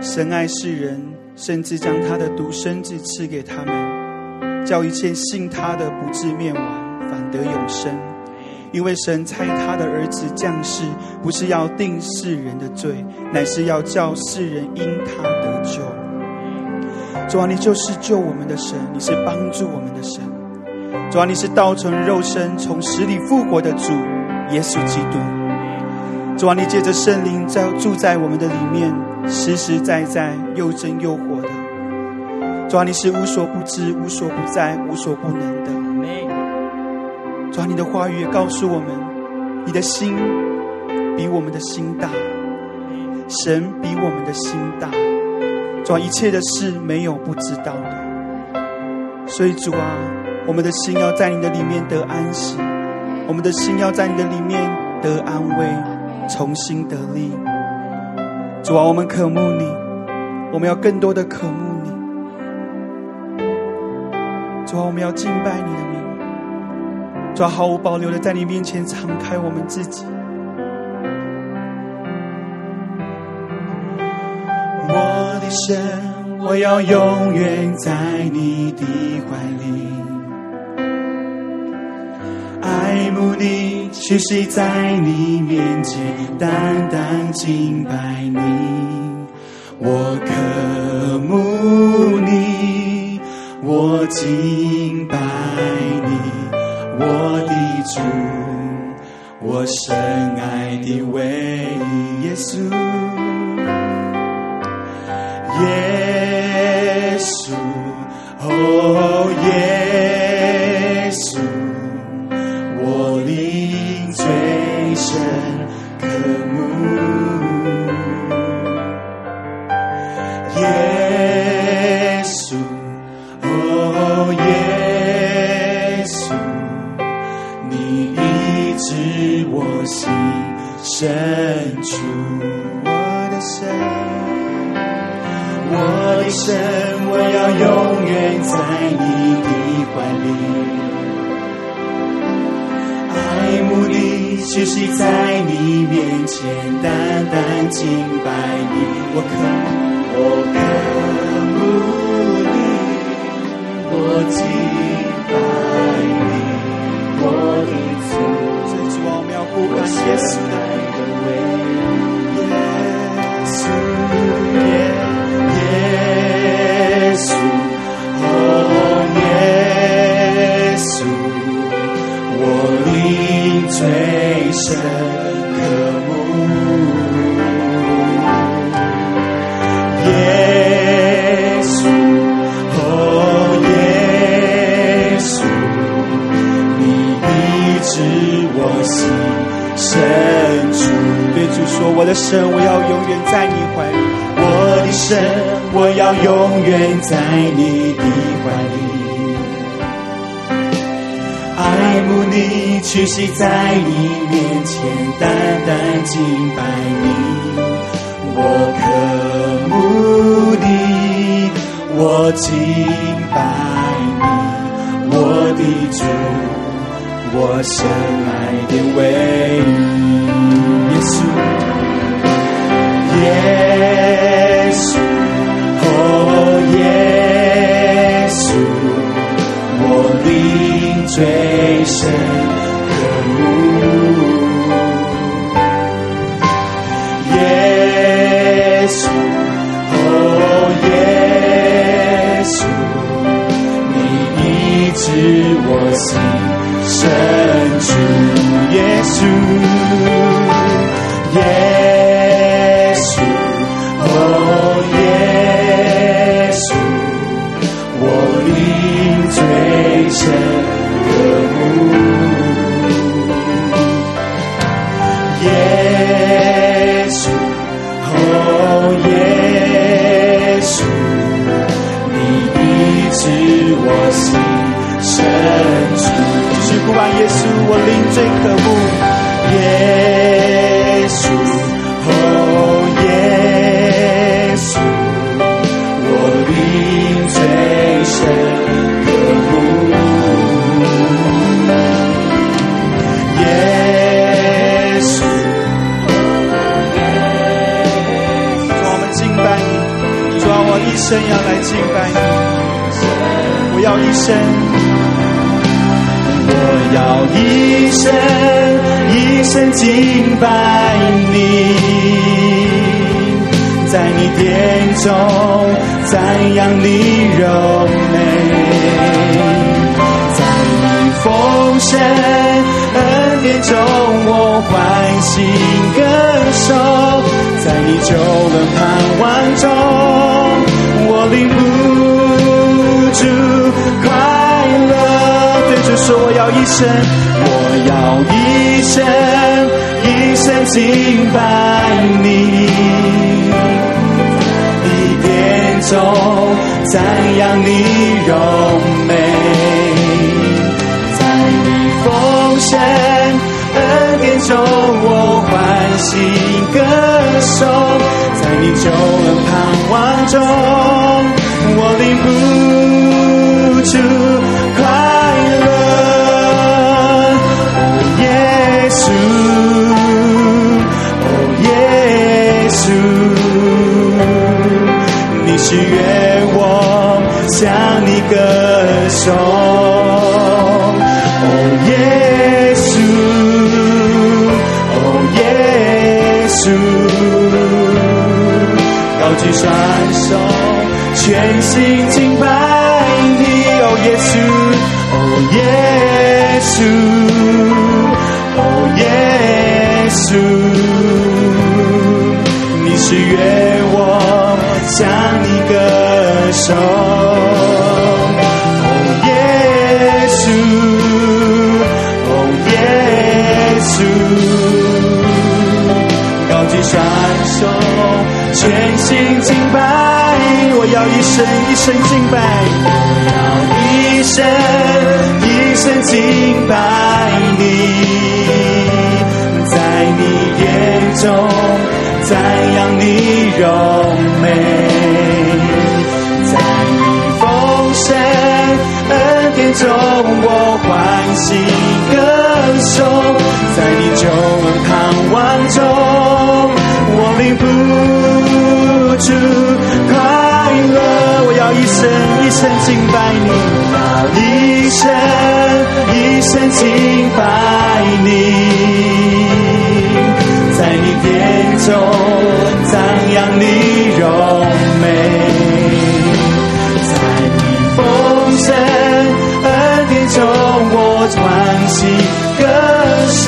神爱世人，甚至将他的独生子赐给他们，叫一切信他的不至灭亡，反得永生。因为神差他的儿子降世，不是要定世人的罪，乃是要叫世人因他得救。主啊，你就是救我们的神，你是帮助我们的神。主啊，你是道成肉身从死里复活的主耶稣基督。主啊，你借着圣灵在住在我们的里面，实实在在又真又活的。主啊，你是无所不知、无所不在、无所不能的。主啊，你的话语也告诉我们，你的心比我们的心大，神比我们的心大。主啊，一切的事没有不知道的。所以主啊，我们的心要在你的里面得安息，我们的心要在你的里面得安慰，重新得力。主啊，我们渴慕你，我们要更多的渴慕你。主啊，我们要敬拜你的名。主要毫无保留的在你面前敞开我们自己。我的神，我要永远在你的怀里，爱慕你，屈膝在你面前，单单敬拜你。我渴慕你，我敬拜你。我的主，我深爱的唯一耶稣，耶稣，哦。你，屈膝在你面前，单单敬拜你。我渴，我渴慕你，我敬拜你，我的主。不管耶稣的唯我的神，我要永远在你怀里。我的生，我要永远在你的怀里。爱慕你，屈膝在你面前，单单敬拜你。我渴慕你，我敬拜你，我的主，我深爱的唯一，耶稣，耶稣哦耶稣我灵最深可慕耶稣哦耶稣你医治我心深处耶稣。灵最可恶。耶稣，哦，耶稣，我灵最深可恶。耶稣，主啊，我们敬拜你，主啊，我一生要来敬拜你，我要一生。要一生一生敬拜你，在你殿中赞扬你柔美，在你丰盛恩典中我欢欣歌手，在你救恩盼望中我领不住。说我要一生，我要一生一生敬拜你，你殿中赞扬你荣美，在你丰盛恩典中我欢喜歌手，在你救恩盼望中我领不住愿我向你歌颂，哦耶稣，哦耶稣，高举双手，全心永美，在你荣美。中我欢喜歌颂，在你救恩盼望中，我领不住快乐。我要一生一生敬拜你，要一生一生敬拜你，在你眼中赞扬你荣美。我欢喜歌手，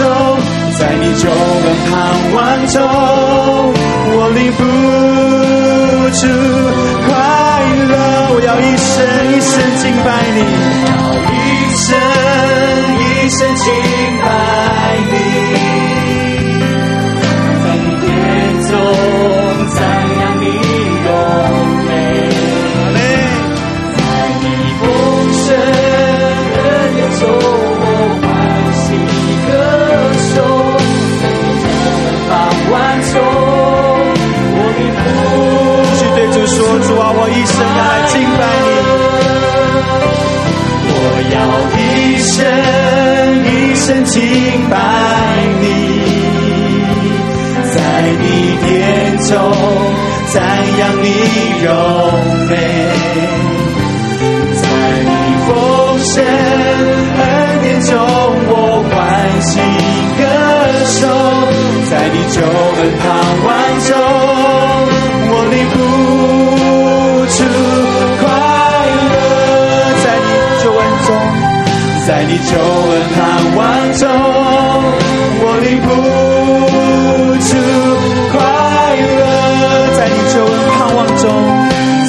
在你救恩盼望中，我领不住快乐。我要一生一生敬拜你，要一生一生敬拜深爱敬拜你，我要一生
一生敬拜你，在你殿中赞扬你柔美，在你丰盛恩典中我欢喜歌颂，在你救恩盼望中。不住快乐，在你救恩中，在你救恩盼望中，我领不住快乐。在你救恩盼望中，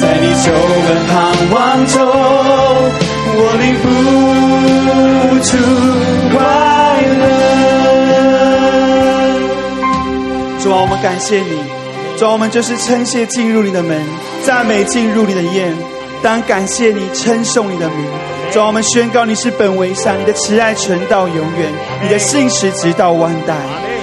在你救恩盼望中，我领不住快乐。主啊，我们感谢你，主啊，我们就是称谢进入你的门，赞美进入你的宴，当感谢你，称颂你的名。主啊，我们宣告你是本为善，你的慈爱存到永远，你的信实直到万代。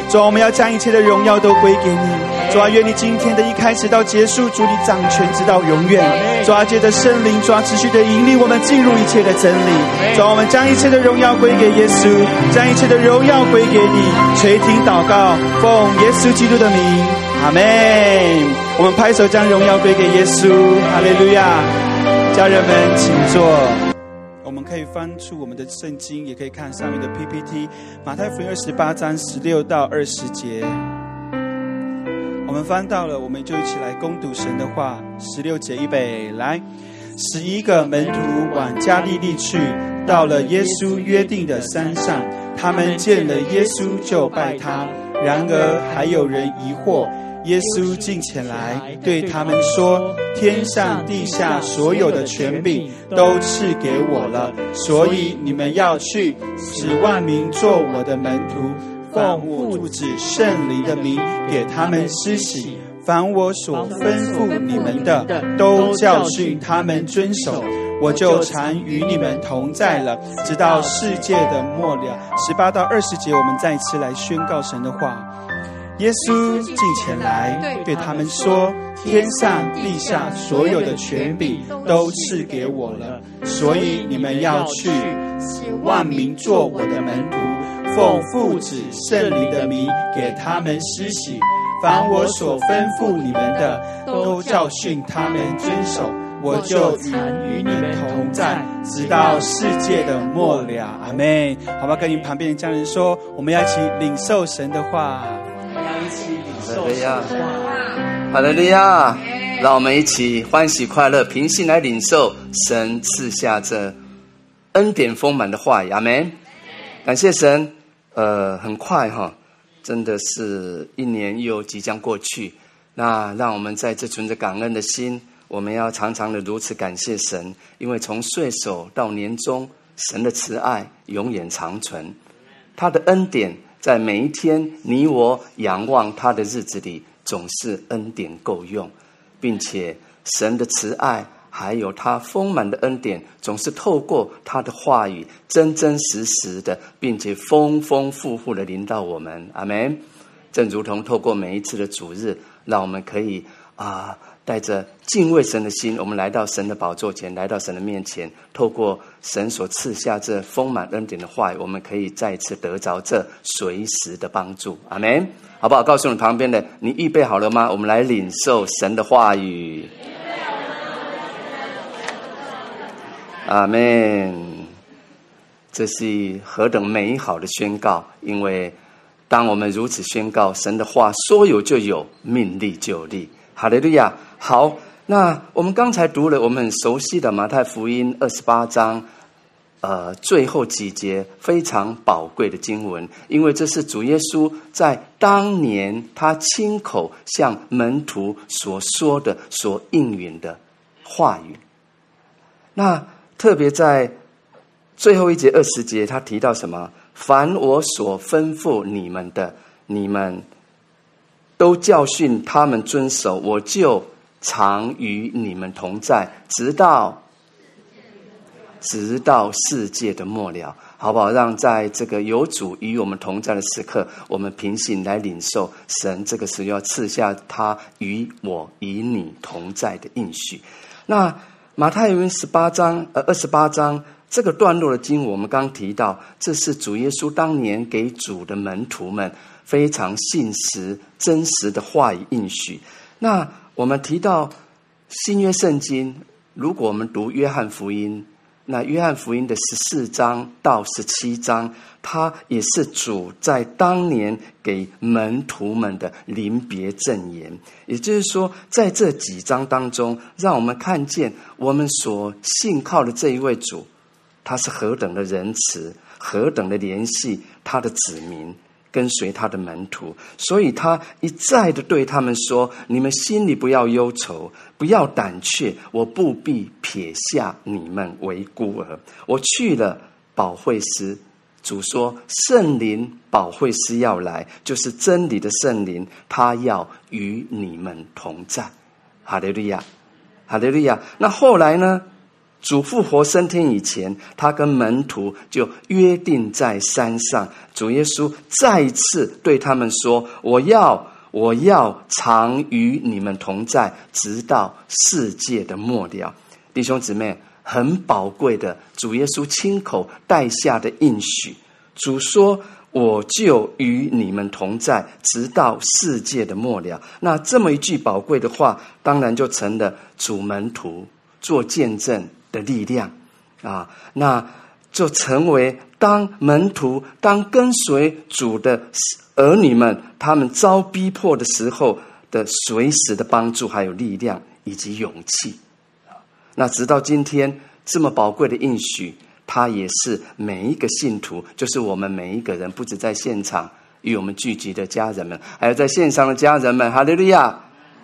主啊，我们要将一切的荣耀都归给你。主啊，愿你今天的一开始到结束，主你掌权直到永远。主啊，借着圣灵，主啊，持续的引领我们进入一切的真理。主啊，我们将一切的荣耀归给耶稣，将一切的荣耀归给你。垂听祷告，奉耶稣基督的名，阿门。我们拍手将荣耀归给耶稣，哈利路亚。家人们，请坐。我们可以翻出我们的圣经，也可以看上面的 PPT，马太福音二十八章十六到二十节。我们翻到了，我们就一起来攻读神的话。十六节预备，来，十一个门徒往加利利去，到了耶稣约定的山上，他们见了耶稣就拜他。然而还有人疑惑。耶稣近前来，对他们说：“天上地下所有的权柄都赐给我了，所以你们要去，使万民做我的门徒，奉父子圣灵的名给他们施洗。凡我所吩咐你们的，都教训他们遵守。我就常与你们同在了，直到世界的末了。”十八到二十节，我们再次来宣告神的话。耶稣近前来，对他们说：“天上地下所有的权柄都赐给我了，所以你们要去，使万民做我的门徒，奉父子圣灵的名给他们施洗。凡我所吩咐你们的，都教训他们遵守。我就常与你们同在，直到世界的末了。”阿门。好吧，跟你旁边的家人说，我们要一起领受神的话。
哈利路亚，哈利亚，让我们一起欢喜快乐、平心来领受神赐下这恩典丰满的话语。阿门。感谢神。呃，很快哈，真的是一年又即将过去。那让我们在这存着感恩的心，我们要常常的如此感谢神，因为从岁首到年终，神的慈爱永远长存，他的恩典。在每一天，你我仰望他的日子里，总是恩典够用，并且神的慈爱还有他丰满的恩典，总是透过他的话语，真真实实的，并且丰丰富富的临到我们。阿门。正如同透过每一次的主日，让我们可以啊。带着敬畏神的心，我们来到神的宝座前，来到神的面前，透过神所赐下这丰满恩典的话语，我们可以再次得着这随时的帮助。阿门，好不好？告诉你旁边的，你预备好了吗？我们来领受神的话语。阿门。这是何等美好的宣告！因为当我们如此宣告，神的话说有就有，命立就立。哈利路亚。好，那我们刚才读了我们很熟悉的马太福音二十八章，呃，最后几节非常宝贵的经文，因为这是主耶稣在当年他亲口向门徒所说的、所应允的话语。那特别在最后一节二十节，他提到什么？凡我所吩咐你们的，你们都教训他们遵守，我就。常与你们同在，直到直到世界的末了，好不好？让在这个有主与我们同在的时刻，我们平心来领受神这个时候要赐下他与我与你同在的应许。那马太福音十八章呃二十八章这个段落的经，我们刚提到，这是主耶稣当年给主的门徒们非常信实、真实的话语应许。那我们提到新约圣经，如果我们读约翰福音，那约翰福音的十四章到十七章，它也是主在当年给门徒们的临别赠言。也就是说，在这几章当中，让我们看见我们所信靠的这一位主。他是何等的仁慈，何等的怜惜他的子民，跟随他的门徒，所以他一再的对他们说：“你们心里不要忧愁，不要胆怯，我不必撇下你们为孤儿。我去了，保惠师。主说，圣灵保惠师要来，就是真理的圣灵，他要与你们同在。哈利路亚，哈利路亚。那后来呢？”主复活升天以前，他跟门徒就约定在山上。主耶稣再一次对他们说：“我要，我要常与你们同在，直到世界的末了。”弟兄姊妹，很宝贵的，主耶稣亲口带下的应许。主说：“我就与你们同在，直到世界的末了。”那这么一句宝贵的话，当然就成了主门徒做见证的力量啊，那就成为当门徒、当跟随主的儿女们，他们遭逼迫的时候的随时的帮助，还有力量以及勇气。那直到今天这么宝贵的应许，他也是每一个信徒，就是我们每一个人，不止在现场与我们聚集的家人们，还有在线上的家人们，哈利路亚。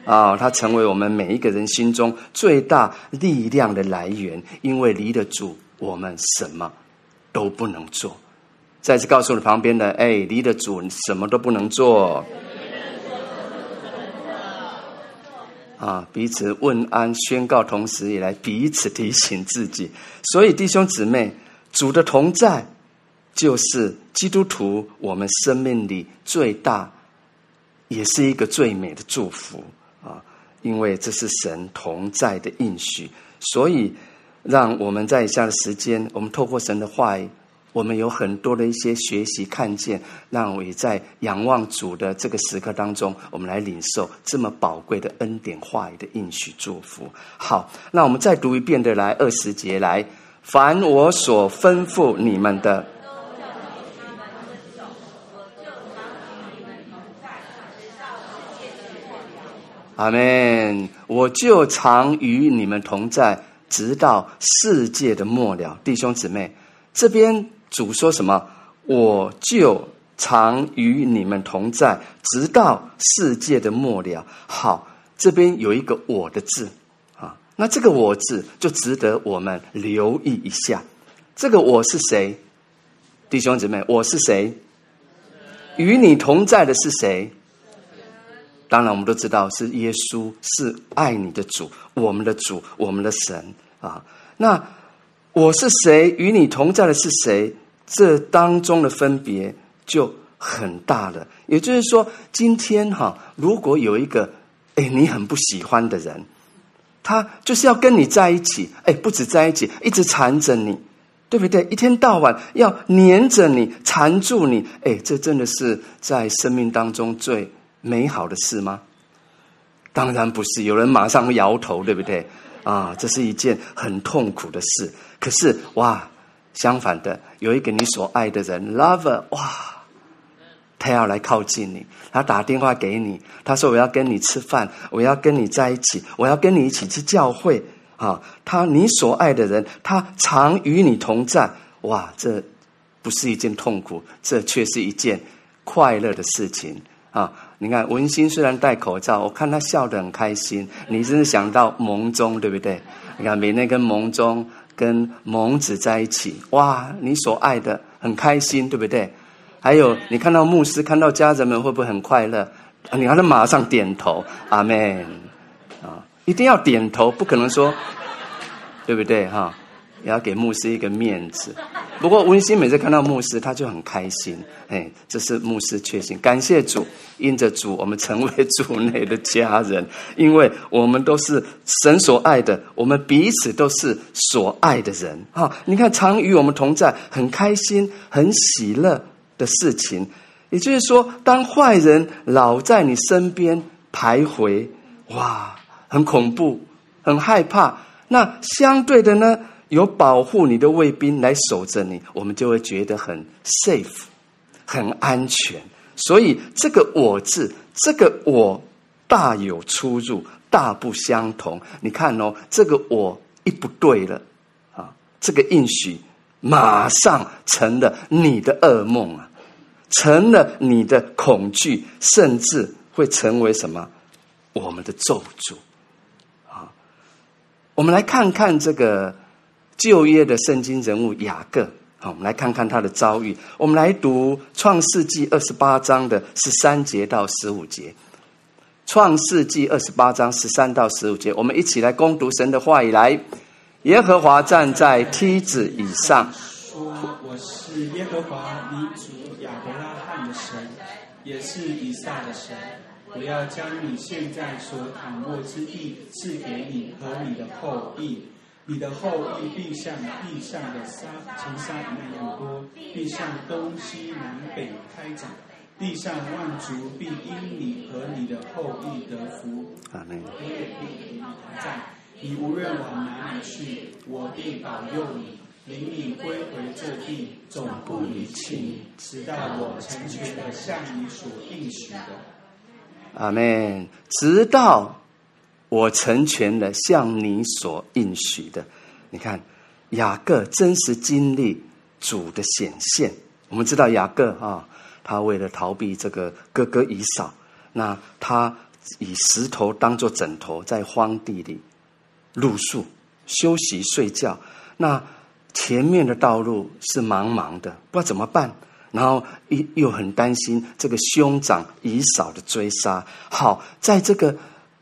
啊，它成为我们每一个人心中最大力量的来源，因为离了主，我们什么都不能做。再次告诉你旁边的，哎，离了主，你什么都不能做。啊，彼此问安、宣告，同时也来彼此提醒自己。所以弟兄姊妹，主的同在，就是基督徒我们生命里最大，也是一个最美的祝福。因为这是神同在的应许，所以让我们在以下的时间，我们透过神的话语，我们有很多的一些学习看见，让我也在仰望主的这个时刻当中，我们来领受这么宝贵的恩典话语的应许祝福。好，那我们再读一遍的来二十节来，凡我所吩咐你们的。阿门！我就常与你们同在，直到世界的末了。弟兄姊妹，这边主说什么？我就常与你们同在，直到世界的末了。好，这边有一个“我”的字啊，那这个“我”字就值得我们留意一下。这个“我”是谁？弟兄姊妹，我是谁？与你同在的是谁？当然，我们都知道是耶稣，是爱你的主，我们的主，我们的神啊。那我是谁？与你同在的是谁？这当中的分别就很大了。也就是说，今天哈，如果有一个哎你很不喜欢的人，他就是要跟你在一起，哎，不止在一起，一直缠着你，对不对？一天到晚要黏着你，缠住你，哎，这真的是在生命当中最。美好的事吗？当然不是。有人马上摇头，对不对？啊，这是一件很痛苦的事。可是哇，相反的，有一个你所爱的人，lover，哇，他要来靠近你，他打电话给你，他说我要跟你吃饭，我要跟你在一起，我要跟你一起去教会。啊，他你所爱的人，他常与你同在。哇，这不是一件痛苦，这却是一件快乐的事情啊。你看文心虽然戴口罩，我看他笑得很开心。你真是想到蒙中，对不对？你看每天跟蒙中、跟蒙子在一起，哇，你所爱的很开心，对不对？还有你看到牧师、看到家人们，会不会很快乐？你看他马上点头，阿门啊！一定要点头，不可能说，对不对？哈，也要给牧师一个面子不过温馨每次看到牧师，他就很开心。哎，这是牧师确信，感谢主，因着主，我们成为主内的家人，因为我们都是神所爱的，我们彼此都是所爱的人。哈，你看，常与我们同在，很开心、很喜乐的事情。也就是说，当坏人老在你身边徘徊，哇，很恐怖，很害怕。那相对的呢？有保护你的卫兵来守着你，我们就会觉得很 safe，很安全。所以这个“我”字，这个“我”大有出入，大不相同。你看哦，这个“我”一不对了啊，这个应许马上成了你的噩梦啊，成了你的恐惧，甚至会成为什么？我们的咒诅啊！我们来看看这个。旧约的圣经人物雅各，好，我们来看看他的遭遇。我们来读创世纪二十八章的十三节到十五节。创世纪二十八章十三到十五节，我们一起来攻读神的话语。来，耶和华站在梯子以上，
说：“我是耶和华你主亚伯拉罕的神，也是以撒的神。我要将你现在所躺卧之地赐给你和你的后裔。”你的后裔必像地上的沙，尘沙一样多，必向东西南北开展，地上万族必因你和你的后裔得福。阿门。我也必与你同在，你无论往哪里去，我必保佑你，领你归回这地，总不离弃你，直到我成全的向你所应许的。
阿门。直到。我成全了向你所应许的，你看雅各真实经历主的显现。我们知道雅各啊，他为了逃避这个哥哥以扫，那他以石头当做枕头，在荒地里露宿休息睡觉。那前面的道路是茫茫的，不知道怎么办。然后又又很担心这个兄长以扫的追杀。好，在这个。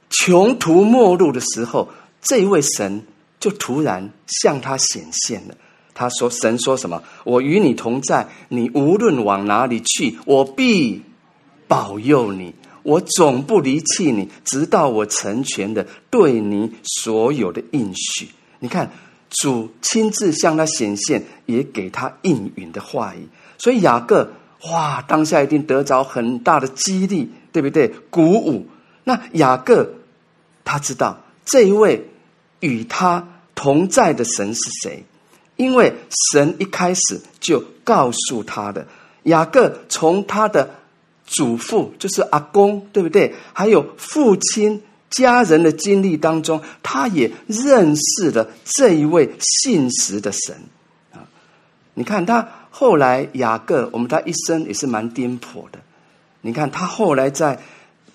穷途末路的时候，这位神就突然向他显现了。他说：“神说什么？我与你同在，你无论往哪里去，我必保佑你，我总不离弃你，直到我成全的对你所有的应许。”你看，主亲自向他显现，也给他应允的话语。所以雅各哇，当下一定得着很大的激励，对不对？鼓舞。那雅各。他知道这一位与他同在的神是谁，因为神一开始就告诉他的。雅各从他的祖父，就是阿公，对不对？还有父亲家人的经历当中，他也认识了这一位信实的神啊。你看他后来雅各，我们他一生也是蛮颠簸的。你看他后来在。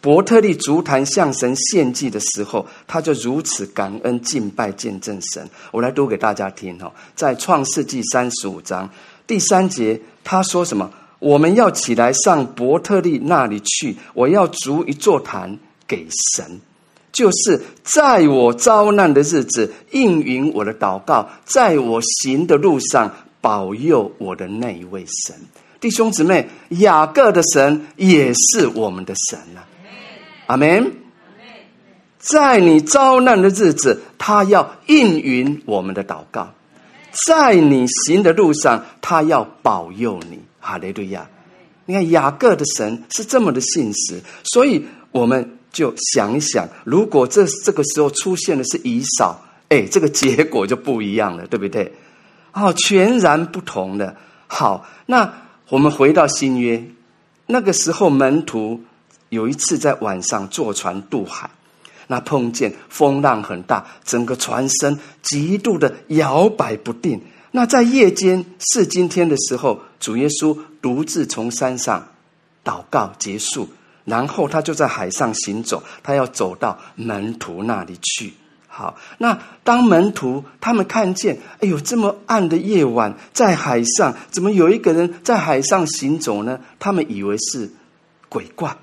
伯特利足坛向神献祭的时候，他就如此感恩敬拜见证神。我来读给大家听哈，在创世纪三十五章第三节，他说什么？我们要起来上伯特利那里去，我要筑一座坛给神，就是在我遭难的日子应允我的祷告，在我行的路上保佑我的那一位神。弟兄姊妹，雅各的神也是我们的神啊。阿门。在你遭难的日子，他要应允我们的祷告；在你行的路上，他要保佑你。哈利路亚！你看雅各的神是这么的信实，所以我们就想一想，如果这这个时候出现的是以扫，哎，这个结果就不一样了，对不对？哦，全然不同的。好，那我们回到新约，那个时候门徒。有一次在晚上坐船渡海，那碰见风浪很大，整个船身极度的摇摆不定。那在夜间是今天的时候，主耶稣独自从山上祷告结束，然后他就在海上行走，他要走到门徒那里去。好，那当门徒他们看见，哎呦，这么暗的夜晚，在海上怎么有一个人在海上行走呢？他们以为是鬼怪。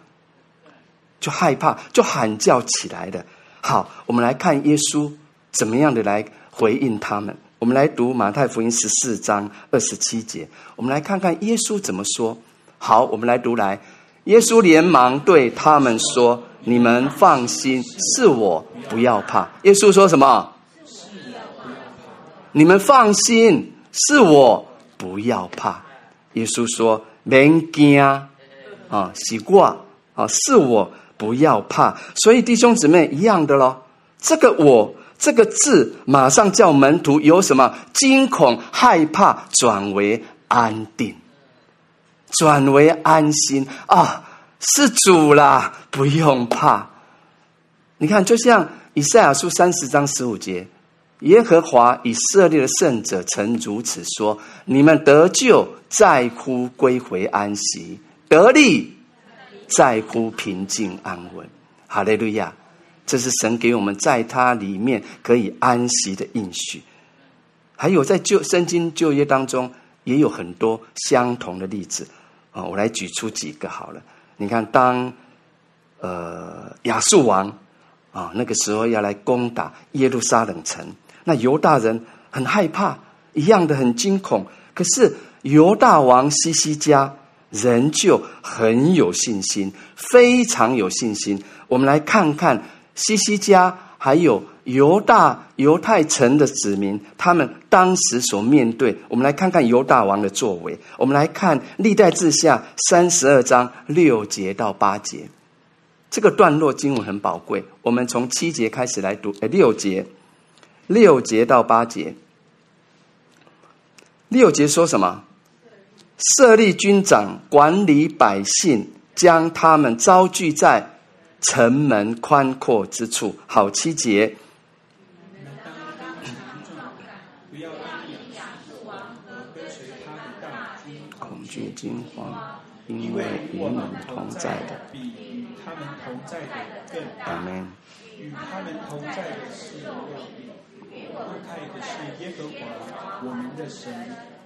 就害怕，就喊叫起来的。好，我们来看耶稣怎么样的来回应他们。我们来读马太福音十四章二十七节，我们来看看耶稣怎么说。好，我们来读来。耶稣连忙对他们说：“你们放心，是我，不要怕。”耶稣说什么？你们放心，是我，不要怕。耶稣说：“免惊啊，习惯啊，是我，不要怕。”所以弟兄姊妹一样的咯。这个“我”这个字，马上叫门徒由什么惊恐害怕转为安定。转为安心啊，是主啦，不用怕。你看，就像以赛亚书三十章十五节，耶和华以色列的圣者曾如此说：“你们得救在乎归回安息，得力在乎平静安稳。”哈利路亚！这是神给我们在他里面可以安息的应许。还有在旧圣经旧约当中，也有很多相同的例子。啊，我来举出几个好了。你看，当呃亚述王啊那个时候要来攻打耶路撒冷城，那犹大人很害怕，一样的很惊恐。可是犹大王西西家仍旧很有信心，非常有信心。我们来看看西西家还有。犹大犹太城的子民，他们当时所面对，我们来看看犹大王的作为。我们来看历代志下三十二章六节到八节，这个段落经文很宝贵。我们从七节开始来读，哎，六节，六节到八节。六节说什么？设立军长管理百姓，将他们招聚在城门宽阔之处。好，七节。恐惧惊慌，因为与我们同在的比与他们同在的更大。与他们同在的是护泰的是耶和华，我们的神，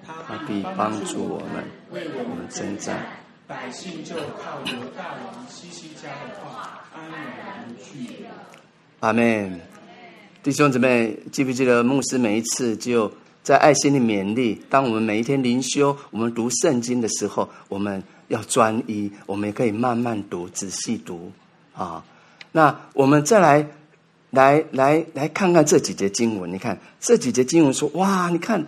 他必帮助我们，为我们征战。百姓就靠犹大王西西家的话安然无惧。阿门。弟兄姊妹，记不记得牧师每一次就？在爱心的勉励，当我们每一天灵修，我们读圣经的时候，我们要专一，我们也可以慢慢读、仔细读啊。那我们再来，来来来看看这几节经文。你看这几节经文说：哇，你看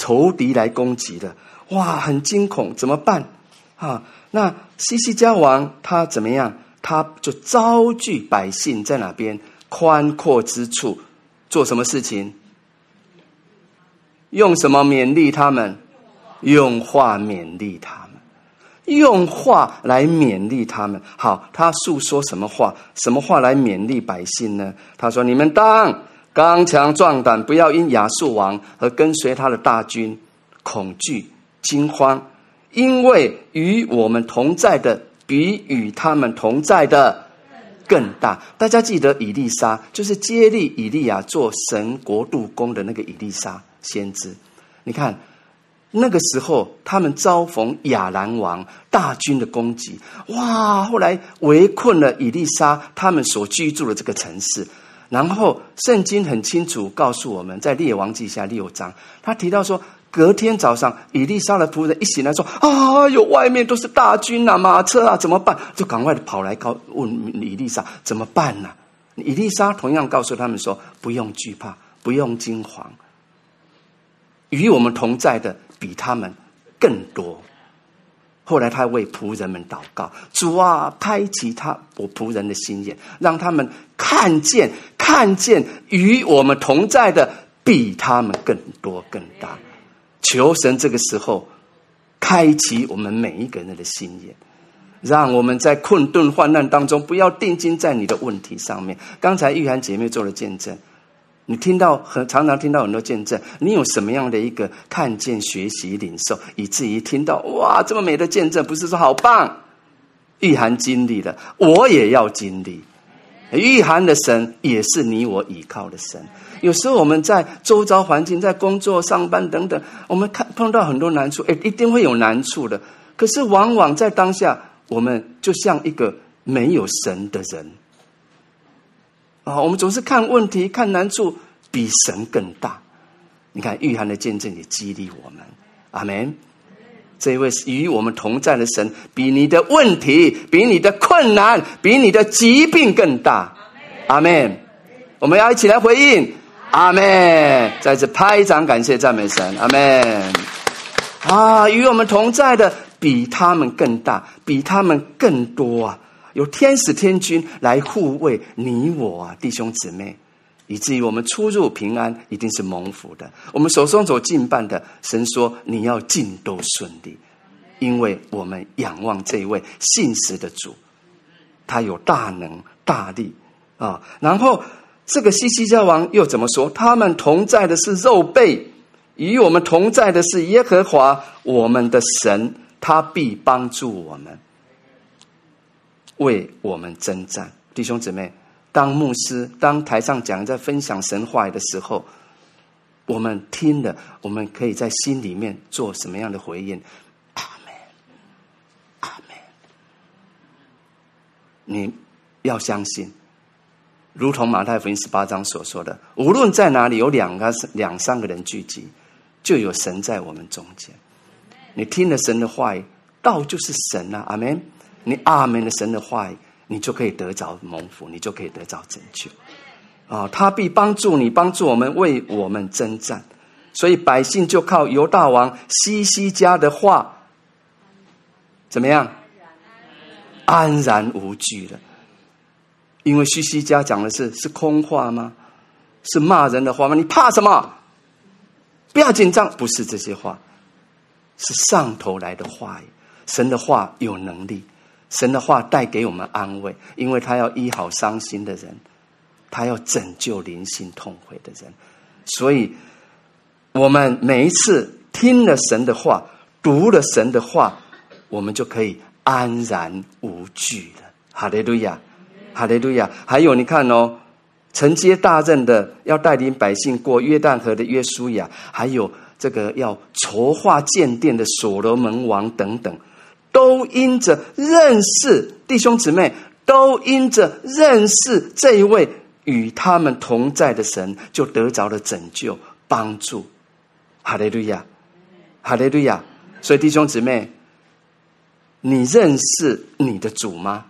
仇敌来攻击了，哇，很惊恐，怎么办啊？那西西家王他怎么样？他就招聚百姓在哪边宽阔之处做什么事情？用什么勉励他们？用话勉励他们，用话来勉励他们。好，他诉说什么话？什么话来勉励百姓呢？他说：“你们当刚强壮胆，不要因亚述王和跟随他的大军恐惧惊慌，因为与我们同在的比与他们同在的更大。”大家记得以利沙，就是接立以利亚做神国度工的那个以利沙。先知，你看那个时候，他们遭逢亚兰王大军的攻击，哇！后来围困了以利沙他们所居住的这个城市。然后圣经很清楚告诉我们，在列王记下六章，他提到说，隔天早上，以利沙的仆人一醒来说：“啊，有外面都是大军啊，马车啊，怎么办？”就赶快跑来告问以利沙怎么办呢、啊？以利沙同样告诉他们说：“不用惧怕，不用惊慌。”与我们同在的比他们更多。后来他为仆人们祷告：“主啊，开启他我仆人的心眼，让他们看见看见与我们同在的比他们更多更大。”求神这个时候开启我们每一个人的心眼，让我们在困顿患难当中不要定睛在你的问题上面。刚才玉涵姐妹做了见证。你听到很常常听到很多见证，你有什么样的一个看见、学习、领受，以至于听到哇这么美的见证，不是说好棒？玉涵经历了，我也要经历。玉涵的神也是你我倚靠的神。有时候我们在周遭环境、在工作、上班等等，我们看碰到很多难处，哎，一定会有难处的。可是往往在当下，我们就像一个没有神的人。啊，我们总是看问题、看难处比神更大，你看，约翰的见证也激励我们。阿门。这位与我们同在的神，比你的问题、比你的困难、比你的疾病更大。阿门。我们要一起来回应。阿门。再次拍掌，感谢赞美神。阿门。啊，与我们同在的比他们更大，比他们更多啊！有天使天军来护卫你我啊，弟兄姊妹。以至于我们出入平安，一定是蒙福的。我们手中所敬拜的，神说你要尽都顺利，因为我们仰望这一位信实的主，他有大能大力啊。然后这个西西家王又怎么说？他们同在的是肉背，与我们同在的是耶和华我们的神，他必帮助我们，为我们征战，弟兄姊妹。当牧师，当台上讲在分享神话语的时候，我们听了，我们可以在心里面做什么样的回应？阿门，阿门。你要相信，如同马太福音十八章所说的，无论在哪里有两个、两三个人聚集，就有神在我们中间。你听了神的话语，道就是神啊，阿门。你阿门的神的话语。你就可以得着蒙福，你就可以得着拯救，啊！他必帮助你，帮助我们，为我们征战。所以百姓就靠犹大王西西家的话，怎么样？安然无惧了。因为西西家讲的是是空话吗？是骂人的话吗？你怕什么？不要紧张，不是这些话，是上头来的话语。神的话有能力。神的话带给我们安慰，因为他要医好伤心的人，他要拯救灵性痛悔的人，所以，我们每一次听了神的话，读了神的话，我们就可以安然无惧了。哈利路亚，哈利路亚。还有，你看哦，承接大任的要带领百姓过约旦河的约书亚，还有这个要筹划建殿的所罗门王等等。都因着认识弟兄姊妹，都因着认识这一位与他们同在的神，就得着了拯救帮助。哈利路亚，哈利路亚。所以弟兄姊妹，你认识你的主吗？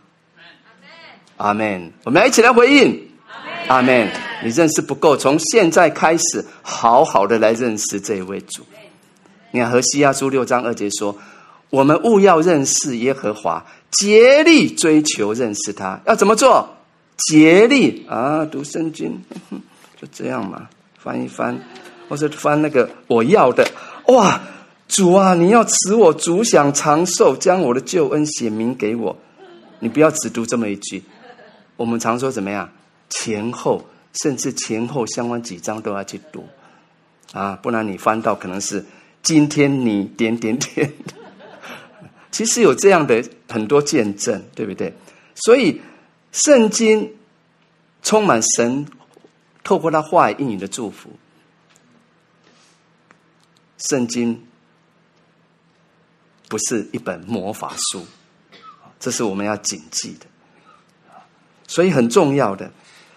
阿门。我们一起来回应。阿门。你认识不够，从现在开始，好好的来认识这一位主。你看，何西亚书六章二节说。我们务要认识耶和华，竭力追求认识他。要怎么做？竭力啊，读圣经，就这样嘛，翻一翻，或者翻那个我要的。哇，主啊，你要赐我主享长寿，将我的救恩写明给我。你不要只读这么一句。我们常说怎么样？前后，甚至前后相关几章都要去读啊，不然你翻到可能是今天你点点点。其实有这样的很多见证，对不对？所以圣经充满神透过他话语应许的祝福。圣经不是一本魔法书，这是我们要谨记的。所以很重要的，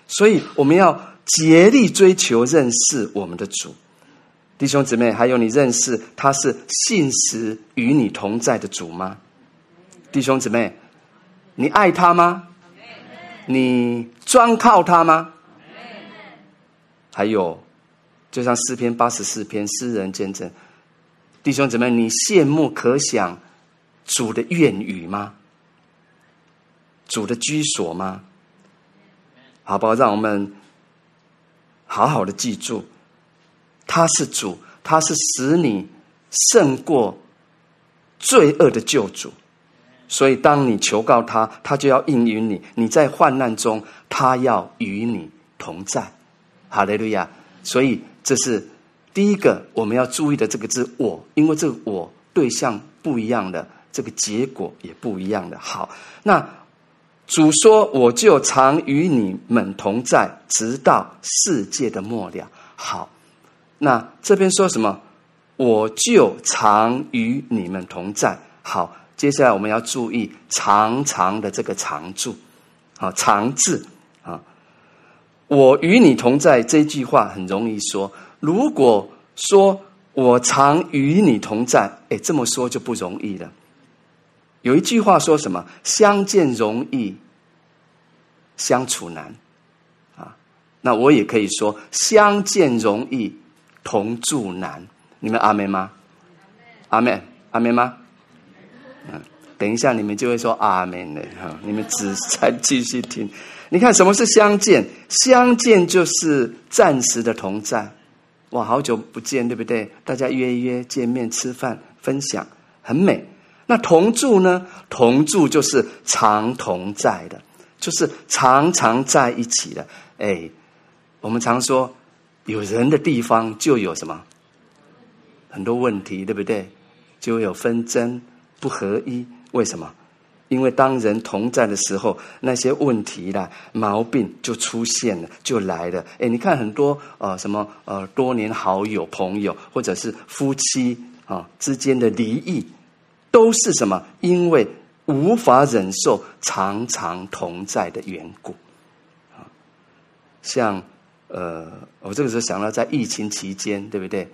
所以我们要竭力追求认识我们的主。弟兄姊妹，还有你认识他是信实与你同在的主吗？弟兄姊妹，你爱他吗？你专靠他吗？还有，就像诗篇八十四篇，诗人见证，弟兄姊妹，你羡慕可想主的愿语吗？主的居所吗？好不好？让我们好好的记住。他是主，他是使你胜过罪恶的救主，所以当你求告他，他就要应允你。你在患难中，他要与你同在。哈利路亚！所以这是第一个我们要注意的这个字“我”，因为这个“我”对象不一样的，这个结果也不一样的。好，那主说：“我就常与你们同在，直到世界的末了。”好。那这边说什么？我就常与你们同在。好，接下来我们要注意“常常”的这个“常”住，啊，“常”字啊。我与你同在这句话很容易说。如果说我常与你同在，哎，这么说就不容易了。有一句话说什么？相见容易，相处难。啊，那我也可以说，相见容易，同住难。你们阿门吗？阿门，阿门吗？嗯，等一下你们就会说阿门了哈。你们只再继续听。你看什么是相见？相见就是暂时的同在。哇，好久不见，对不对？大家约一约见面吃饭分享，很美。那同住呢？同住就是常同在的，就是常常在一起的。哎，我们常说，有人的地方就有什么？很多问题，对不对？就有纷争、不合一。为什么？因为当人同在的时候，那些问题啦、毛病就出现了，就来了。哎，你看很多呃，什么呃，多年好友、朋友，或者是夫妻啊、之间的离异，都是什么？因为无法忍受常常同在的缘故。啊，像呃，我这个时候想到在疫情期间，对不对？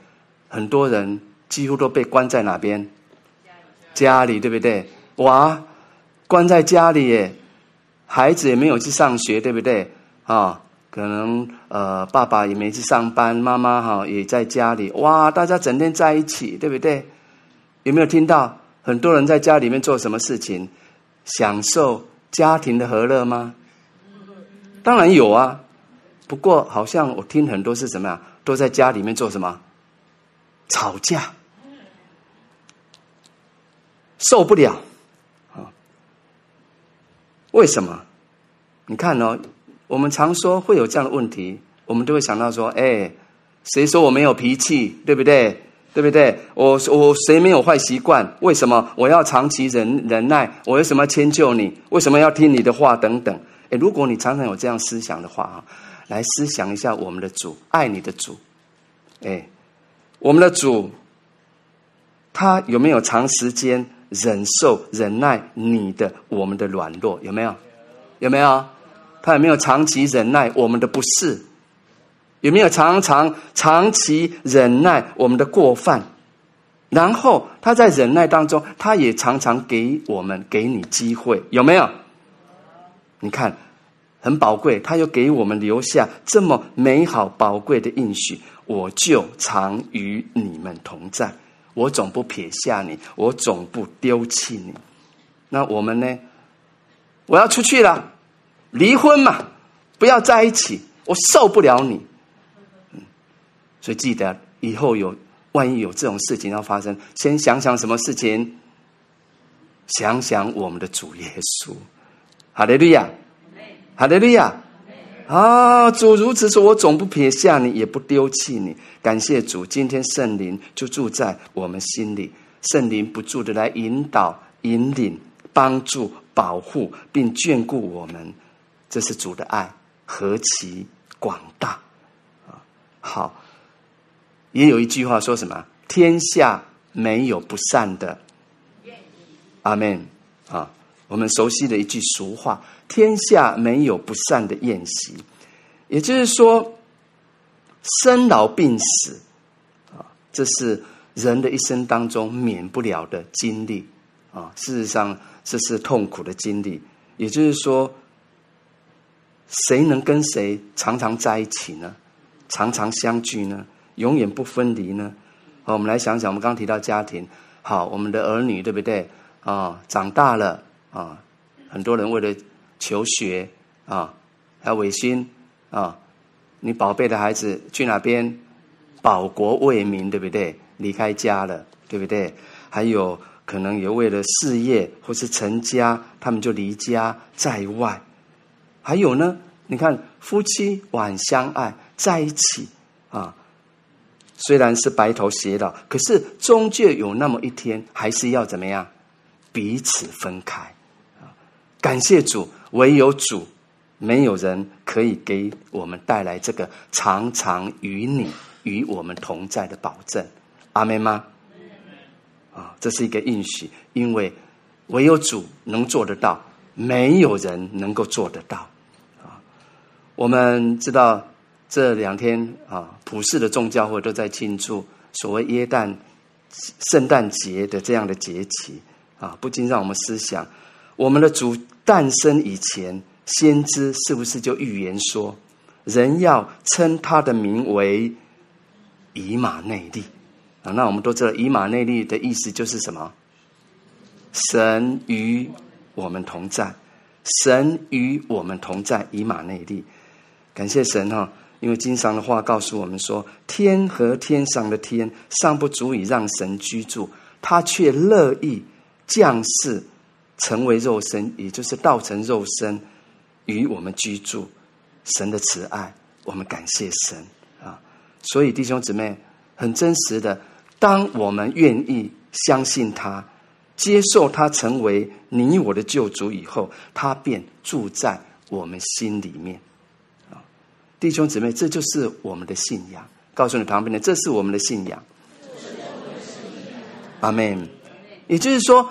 很多人几乎都被关在哪边？家里，对不对？哇！关在家里耶，孩子也没有去上学，对不对？啊，可能呃，爸爸也没去上班，妈妈哈也在家里。哇，大家整天在一起，对不对？有没有听到很多人在家里面做什么事情？享受家庭的和乐吗？当然有啊，不过好像我听很多是什么呀？都在家里面做什么？吵架，受不了。啊为什么？你看哦，我们常说会有这样的问题，我们都会想到说：哎，谁说我没有脾气？对不对？对不对？我我谁没有坏习惯？为什么我要长期忍忍耐？我为什么要迁就你？为什么要听你的话？等等。哎，如果你常常有这样思想的话啊，来思想一下我们的主，爱你的主。哎，我们的主，他有没有长时间？忍受、忍耐你的、我们的软弱，有没有？有没有？他有没有长期忍耐我们的不是？有没有常常长期忍耐我们的过犯？然后他在忍耐当中，他也常常给我们、给你机会，有没有？你看，很宝贵，他又给我们留下这么美好、宝贵的应许，我就常与你们同在。我总不撇下你，我总不丢弃你。那我们呢？我要出去了，离婚嘛，不要在一起，我受不了你。嗯，所以记得以后有万一有这种事情要发生，先想想什么事情，想想我们的主耶稣。哈利路亚，哈利亚。啊，主如此说，我总不撇下你，也不丢弃你。感谢主，今天圣灵就住在我们心里，圣灵不住的来引导、引领、帮助、保护，并眷顾我们。这是主的爱，何其广大啊！好，也有一句话说什么？天下没有不散的。阿门啊！我们熟悉的一句俗话。天下没有不散的宴席，也就是说，生老病死啊，这是人的一生当中免不了的经历啊。事实上，这是痛苦的经历。也就是说，谁能跟谁常常在一起呢？常常相聚呢？永远不分离呢？好，我们来想想，我们刚刚提到家庭，好，我们的儿女对不对啊？长大了啊，很多人为了求学啊，还有委心啊，你宝贝的孩子去哪边？保国为民，对不对？离开家了，对不对？还有可能也为了事业或是成家，他们就离家在外。还有呢，你看夫妻晚相爱在一起啊，虽然是白头偕老，可是终究有那么一天，还是要怎么样？彼此分开！感谢主。唯有主，没有人可以给我们带来这个常常与你与我们同在的保证。阿门吗？啊，这是一个应许，因为唯有主能做得到，没有人能够做得到。啊，我们知道这两天啊，普世的众教会都在庆祝所谓耶诞圣诞节的这样的节期啊，不禁让我们思想：我们的主诞生以前，先知是不是就预言说，人要称他的名为以马内利啊？那我们都知道，以马内利的意思就是什么？神与我们同在，神与我们同在，以马内利。感谢神哈！因为经上的话告诉我们说，天和天上的天尚不足以让神居住，他却乐意降世成为肉身，也就是道成肉身与我们居住。神的慈爱，我们感谢神啊！所以弟兄姊妹，很真实的，当我们愿意相信他，接受他成为你我的救主以后，他便住在我们心里面啊。弟兄姊妹，这就是我们的信仰。告诉你旁边的，这是我们的信仰。阿门。也就是说，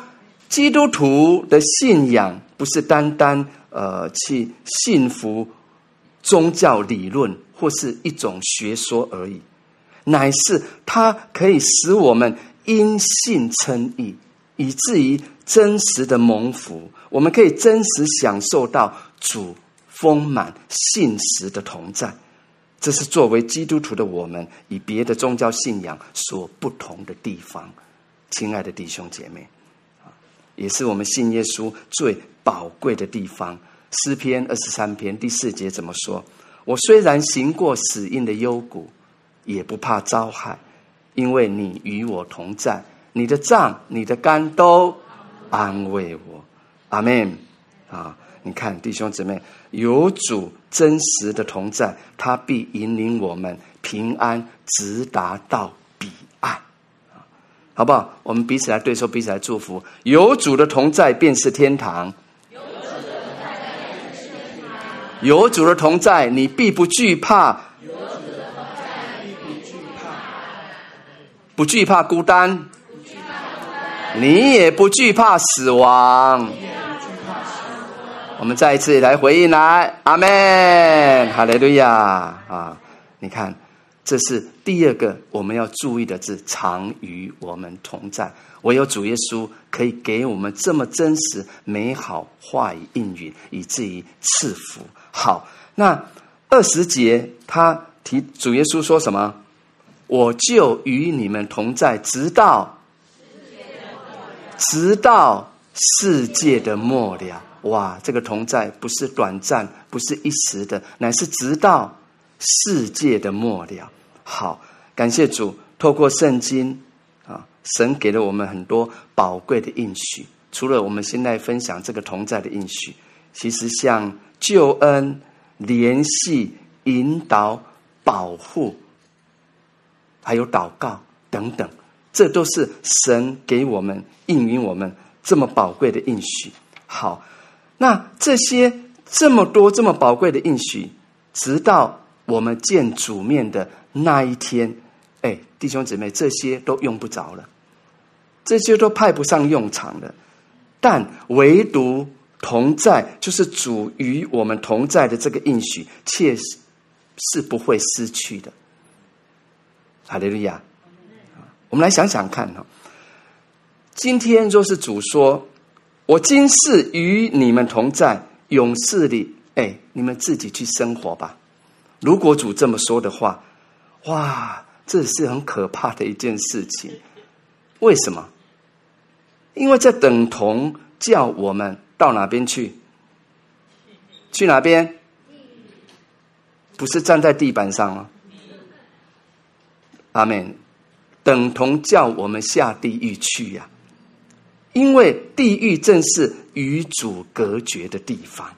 基督徒的信仰不是单单呃去信服宗教理论或是一种学说而已，乃是它可以使我们因信称义，以至于真实的蒙福。我们可以真实享受到主。丰满信实的同在，这是作为基督徒的我们与别的宗教信仰所不同的地方。亲爱的弟兄姐妹，也是我们信耶稣最宝贵的地方。诗篇二十三篇第四节怎么说？我虽然行过死荫的幽谷，也不怕遭害，因为你与我同在，你的杖、你的竿都安慰我。阿门。啊。你看，弟兄姊妹，有主真实的同在，他必引领我们平安直达到，好不好？我们彼此来对说，彼此来祝福。有主的同在，便是天堂。有主的同在，你必不惧怕。有主的同在，必不惧怕孤单，你也不惧怕死亡。我们再一次来回应来，阿门，哈利路亚啊！你看，这是第二个我们要注意的字，常与我们同在。唯有主耶稣可以给我们这么真实、美好话语应允，以至于赐福。好，那二十节他提主耶稣说什么？我就与你们同在，直到直到世界的末了。哇，这个同在不是短暂，不是一时的，乃是直到世界的末了。好，感谢主，透过圣经啊，神给了我们很多宝贵的应许。除了我们现在分享这个同在的应许，其实像救恩、联系、引导、保护，还有祷告等等，这都是神给我们应允我们这么宝贵的应许。好。那这些这么多这么宝贵的应许，直到我们见主面的那一天，哎，弟兄姊妹，这些都用不着了，这些都派不上用场了。但唯独同在，就是主与我们同在的这个应许，却是是不会失去的。哈利路亚！我们来想想看哈，今天若是主说。我今世与你们同在，永世里，哎，你们自己去生活吧。如果主这么说的话，哇，这是很可怕的一件事情。为什么？因为这等同叫我们到哪边去？去哪边？不是站在地板上吗？阿门。等同叫我们下地狱去呀。因为地狱正是与主隔绝的地方，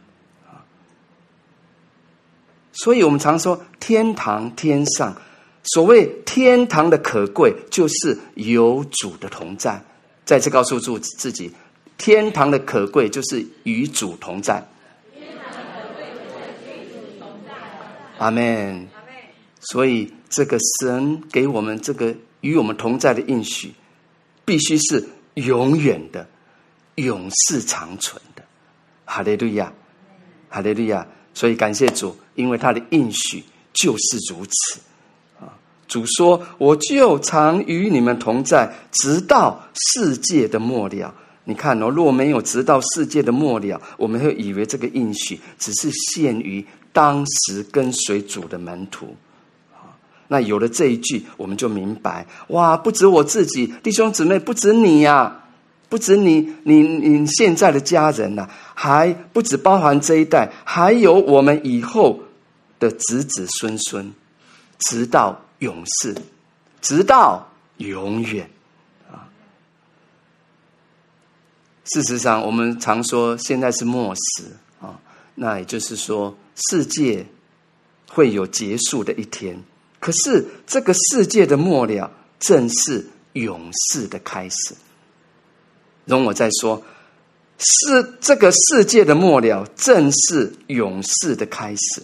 所以我们常说天堂天上，所谓天堂的可贵，就是有主的同在。再次告诉住自己，天堂的可贵就是与主同在。阿门。所以这个神给我们这个与我们同在的应许，必须是。永远的、永世长存的，哈利路亚，哈利路亚！所以感谢主，因为他的应许就是如此。主说：“我就常与你们同在，直到世界的末了。”你看哦，若没有直到世界的末了，我们会以为这个应许只是限于当时跟随主的门徒。那有了这一句，我们就明白哇，不止我自己，弟兄姊妹，不止你呀、不止你，你你现在的家人呐、还不止包含这一代，还有我们以后的子子孙孙，直到永世，直到永远啊。事实上，我们常说现在是末时啊，那也就是说，世界会有结束的一天。可是，这个世界的末了，正是永世的开始。容我再说，是这个世界的末了，正是永世的开始。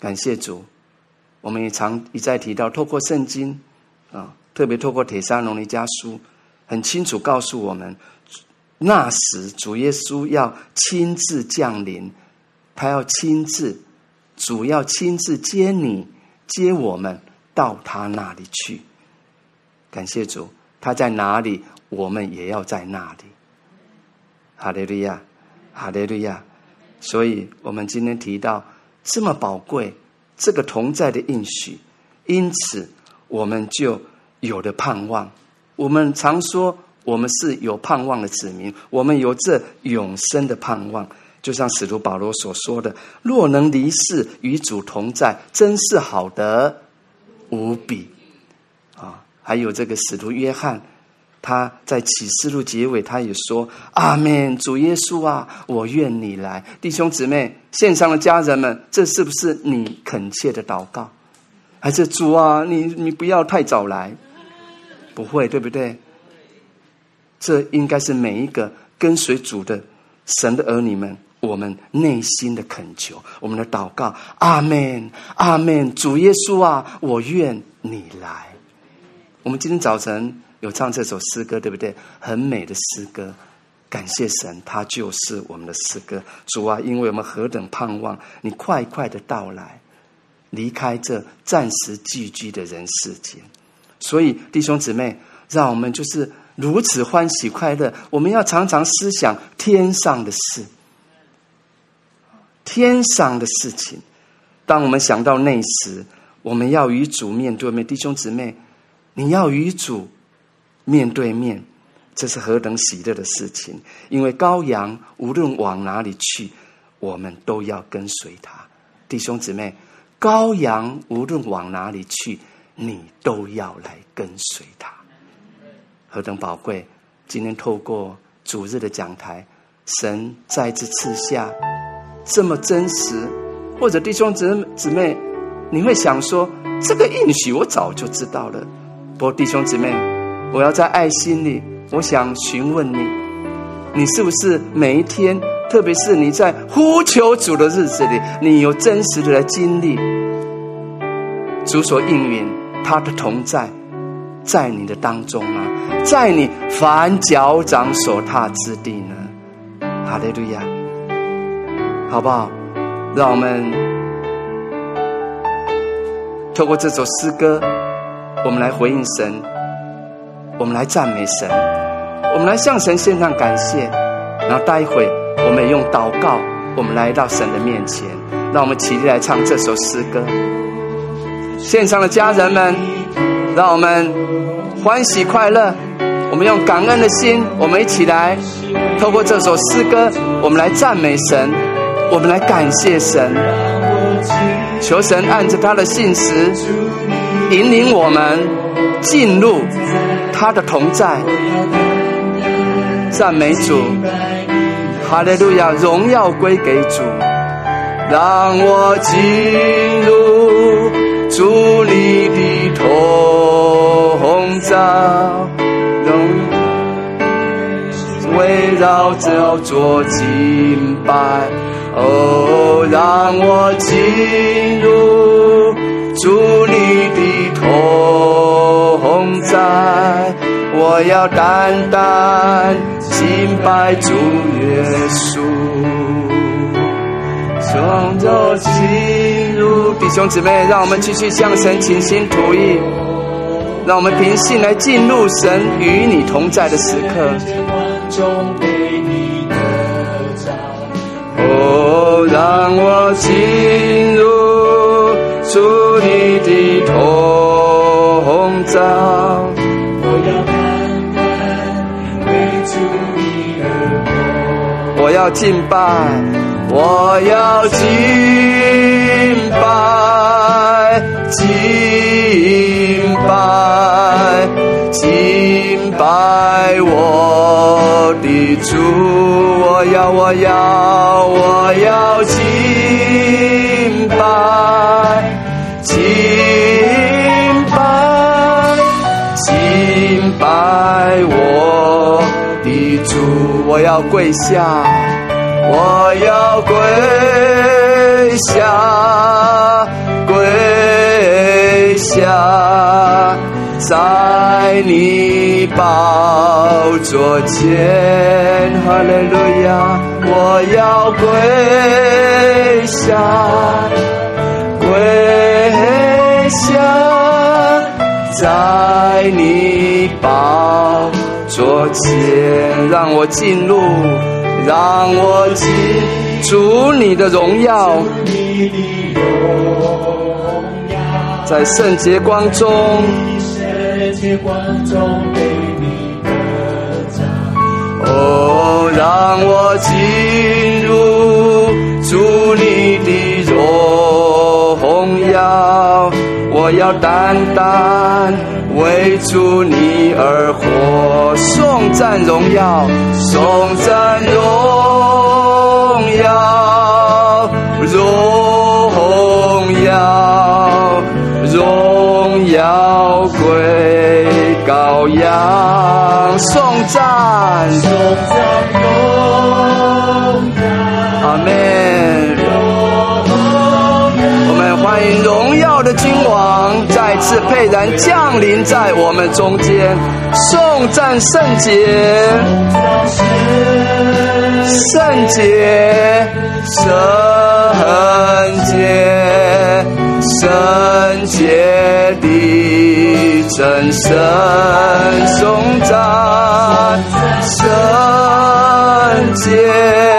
感谢主，我们也常一再提到，透过圣经啊，特别透过铁山农尼迦书，很清楚告诉我们，那时主耶稣要亲自降临，他要亲自，主要亲自接你。接我们到他那里去，感谢主，他在哪里，我们也要在那里。哈利路亚，哈利路亚。所以，我们今天提到这么宝贵，这个同在的应许，因此我们就有了盼望。我们常说，我们是有盼望的子民，我们有这永生的盼望。就像使徒保罗所说的：“若能离世与主同在，真是好得无比。”啊，还有这个使徒约翰，他在启示录结尾，他也说：“阿门，主耶稣啊，我愿你来。”弟兄姊妹，线上的家人们，这是不是你恳切的祷告？还是主啊，你你不要太早来？不会，对不对？这应该是每一个跟随主的神的儿女们。我们内心的恳求，我们的祷告，阿门，阿门。主耶稣啊，我愿你来。我们今天早晨有唱这首诗歌，对不对？很美的诗歌，感谢神，它就是我们的诗歌。主啊，因为我们何等盼望你快快的到来，离开这暂时寄居的人世间。所以弟兄姊妹，让我们就是如此欢喜快乐。我们要常常思想天上的事。天上的事情，当我们想到那时，我们要与主面对面，弟兄姊妹，你要与主面对面，这是何等喜乐的事情！因为羔羊无论往哪里去，我们都要跟随他。弟兄姊妹，羔羊无论往哪里去，你都要来跟随他，何等宝贵！今天透过主日的讲台，神再次赐下。这么真实，或者弟兄姊姊妹，你会想说，这个应许我早就知道了。不过弟兄姊妹，我要在爱心里，我想询问你，你是不是每一天，特别是你在呼求主的日子里，你有真实的来经历主所应允他的同在，在你的当中吗？在你凡脚掌所踏之地呢？哈利路亚。好不好？让我们透过这首诗歌，我们来回应神，我们来赞美神，我们来向神献上感谢。然后待会我们也用祷告，我们来到神的面前。让我们起立来唱这首诗歌。线上的家人们，让我们欢喜快乐。我们用感恩的心，我们一起来透过这首诗歌，我们来赞美神。我们来感谢神，求神按着他的信实引领我们进入他的同在，赞美主，哈利路亚，荣耀归给主，让我进入主你的同在，围绕着做敬拜。哦，让我进入主你的同。在，我要单单敬拜主耶稣，从头进入弟兄姊妹，让我们继续向神倾心吐意，让我们平信来进入神与你同在的时刻。哦，让我进入主你的同在，我要单单为主你而活，我要敬拜。我要敬拜，敬拜，敬拜我的主。我要，我要，我要敬拜，我要跪下。我要跪下，跪下，在你宝座前，哈利路亚！我要跪下，跪下，在你宝座前，让我进入。让我记住你的荣耀，在圣洁光中，哦，让我进入主你的荣耀，我要单单。为主你而活，颂赞荣耀，颂赞荣耀，荣耀，荣耀归羔羊，颂赞，颂赞荣耀，阿门。我们欢迎荣耀的君王。再次沛然降临在我们中间，颂赞圣洁，圣洁，圣洁，圣洁的真神，颂赞圣洁，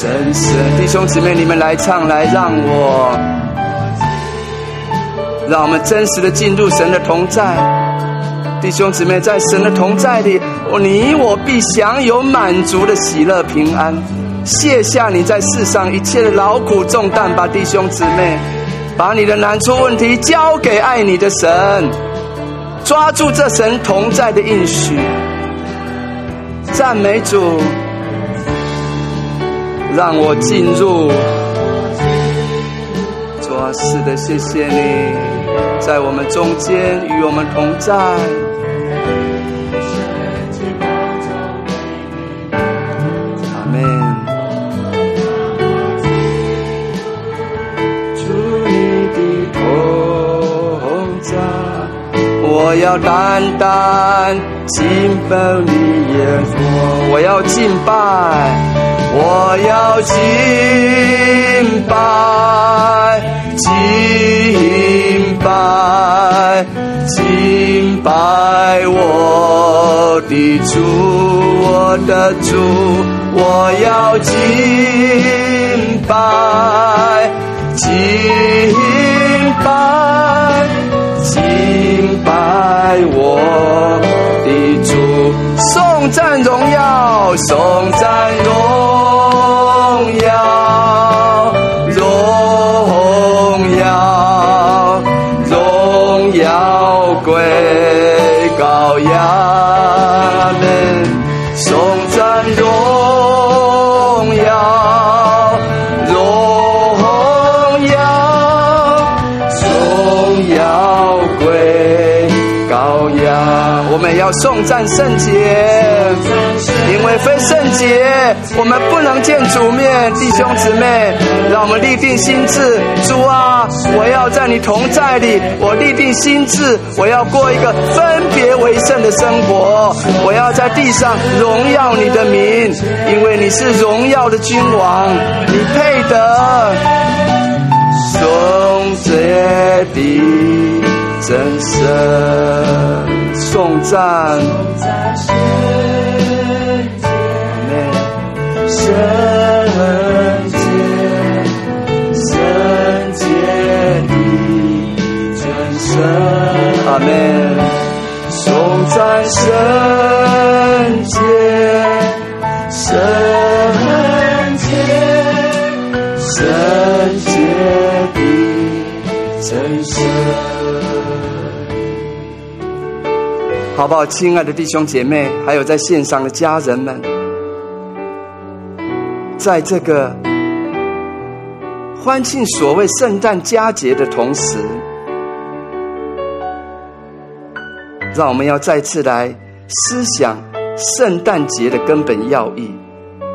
真是弟兄姊妹，你们来唱来，让我，让我们真实的进入神的同在。弟兄姊妹，在神的同在里，你我必享有满足的喜乐平安。卸下你在世上一切的劳苦重担吧，弟兄姊妹，把你的难处问题交给爱你的神，抓住这神同在的应许，赞美主。让我进入，主啊，是的，谢谢你，在我们中间与我们同在。阿门。主你的同在，我要单单敬拜你耶稣，我要敬拜。我要敬拜，敬拜，敬拜我的主，我的主。我要敬拜，敬拜，敬拜我的主，颂赞荣耀，颂赞荣耀，荣耀，荣耀归羔羊。要颂赞圣洁，因为非圣洁，我们不能见主面。弟兄姊妹，让我们立定心志，主啊，我要在你同在里，我立定心志，我要过一个分别为圣的生活，我要在地上荣耀你的名，因为你是荣耀的君王，你配得颂洁的真神。颂赞，圣洁，圣洁，圣洁的真神，阿门。颂赞圣洁，圣洁，圣洁的真神。好不好，亲爱的弟兄姐妹，还有在线上的家人们，在这个欢庆所谓圣诞佳节的同时，让我们要再次来思想圣诞节的根本要义，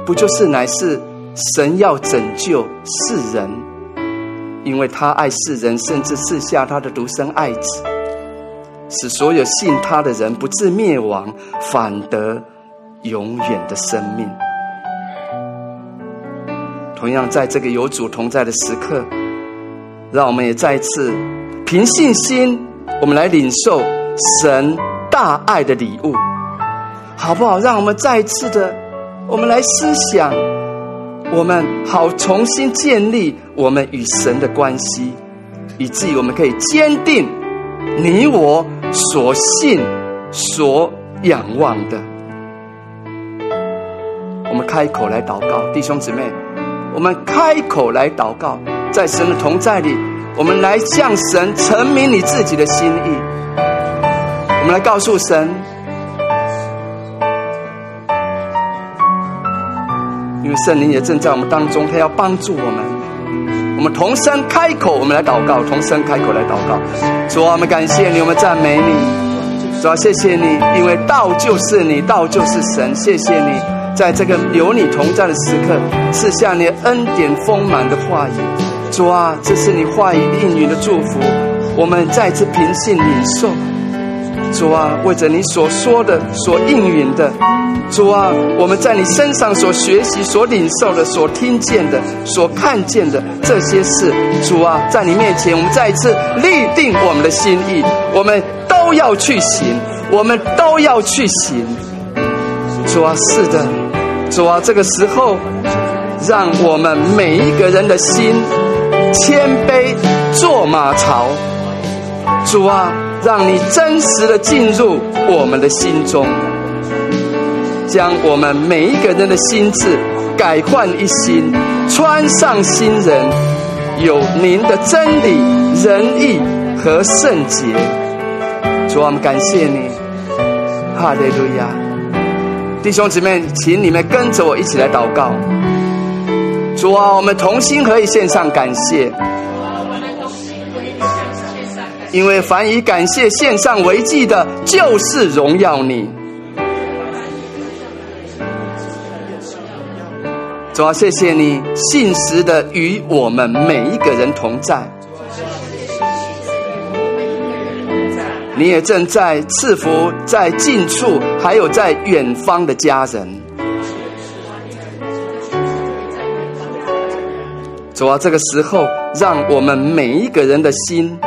不就是乃是神要拯救世人，因为他爱世人，甚至赐下他的独生爱子。使所有信他的人不至灭亡，反得永远的生命。同样，在这个有主同在的时刻，让我们也再次凭信心，我们来领受神大爱的礼物，好不好？让我们再次的，我们来思想，我们好重新建立我们与神的关系，以至于我们可以坚定你我。所信、所仰望的，我们开口来祷告，弟兄姊妹，我们开口来祷告，在神的同在里，我们来向神陈明你自己的心意。我们来告诉神，因为圣灵也正在我们当中，他要帮助我们。我们同声开口，我们来祷告，同声开口来祷告。主啊，我们感谢你，我们赞美你。主啊，谢谢你，因为道就是你，道就是神。谢谢你，在这个有你同在的时刻，赐下你恩典丰满的话语。主啊，这是你话语应允的祝福，我们再次平信领受。主啊，为着你所说的、所应允的，主啊，我们在你身上所学习、所领受的、所听见的、所看见的这些事，主啊，在你面前，我们再一次立定我们的心意，我们都要去行，我们都要去行。主啊，是的，主啊，这个时候，让我们每一个人的心谦卑，坐马槽。主啊。让你真实的进入我们的心中，将我们每一个人的心智改换一新，穿上新人，有您的真理、仁义和圣洁。主啊，我们感谢你，哈利路亚！弟兄姊妹，请你们跟着我一起来祷告。主啊，我们同心合意献上感谢。因为凡以感谢献上为祭的，就是荣耀你。主啊，谢谢你信实的与我们每一个人同在。你也正在赐福在近处，还有在远方的家人。主啊，这个时候，让我们每一个人的心。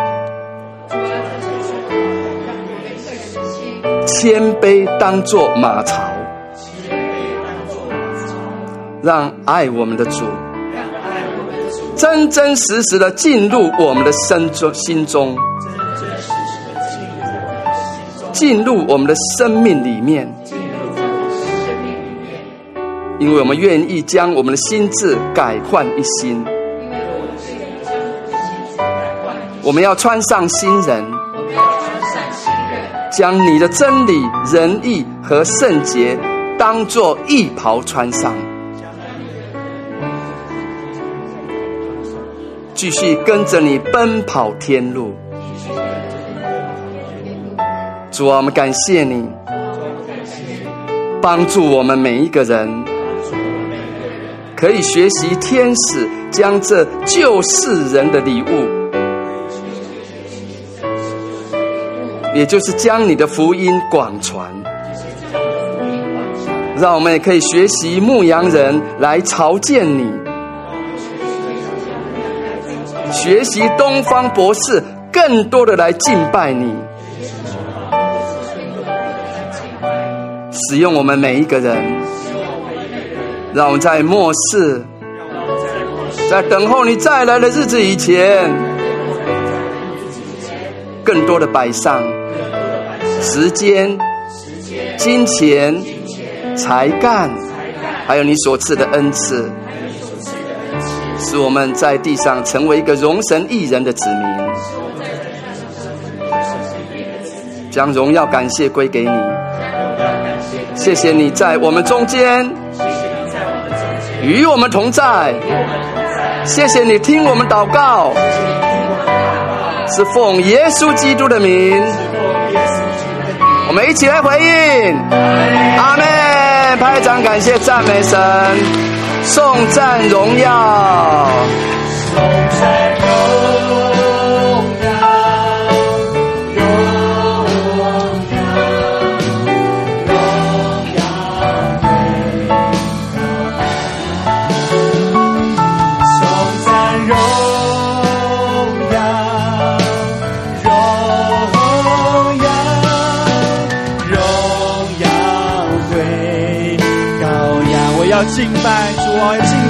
谦卑当作马槽，让爱我们的主，让爱我们的主真真实实的进入我们的身中心中，真真实实的进入我们的生命里面，因为我们愿意将我们的心智改换一新，我们要穿上新人。将你的真理、仁义和圣洁当作义袍穿上，继续跟着你奔跑天路。主啊，我们感谢你，帮助我们每一个人，可以学习天使将这救世人的礼物，也就是将你的福音广传，让我们也可以学习牧羊人来朝见你，学习东方博士更多的来敬拜你。使用我们每一个人，让我们在末世，在等候你再来的日子以前，更多的摆上。时间、金钱、才干，还有你所赐的恩赐，使我们在地上成为一个荣神益人的子民，将荣耀感谢归给你。谢谢你在我们中间，与我们同在。谢谢你听我们祷告，是奉耶稣基督的名。我们一起来回应，阿妹！拍掌感谢赞美神，颂赞荣耀。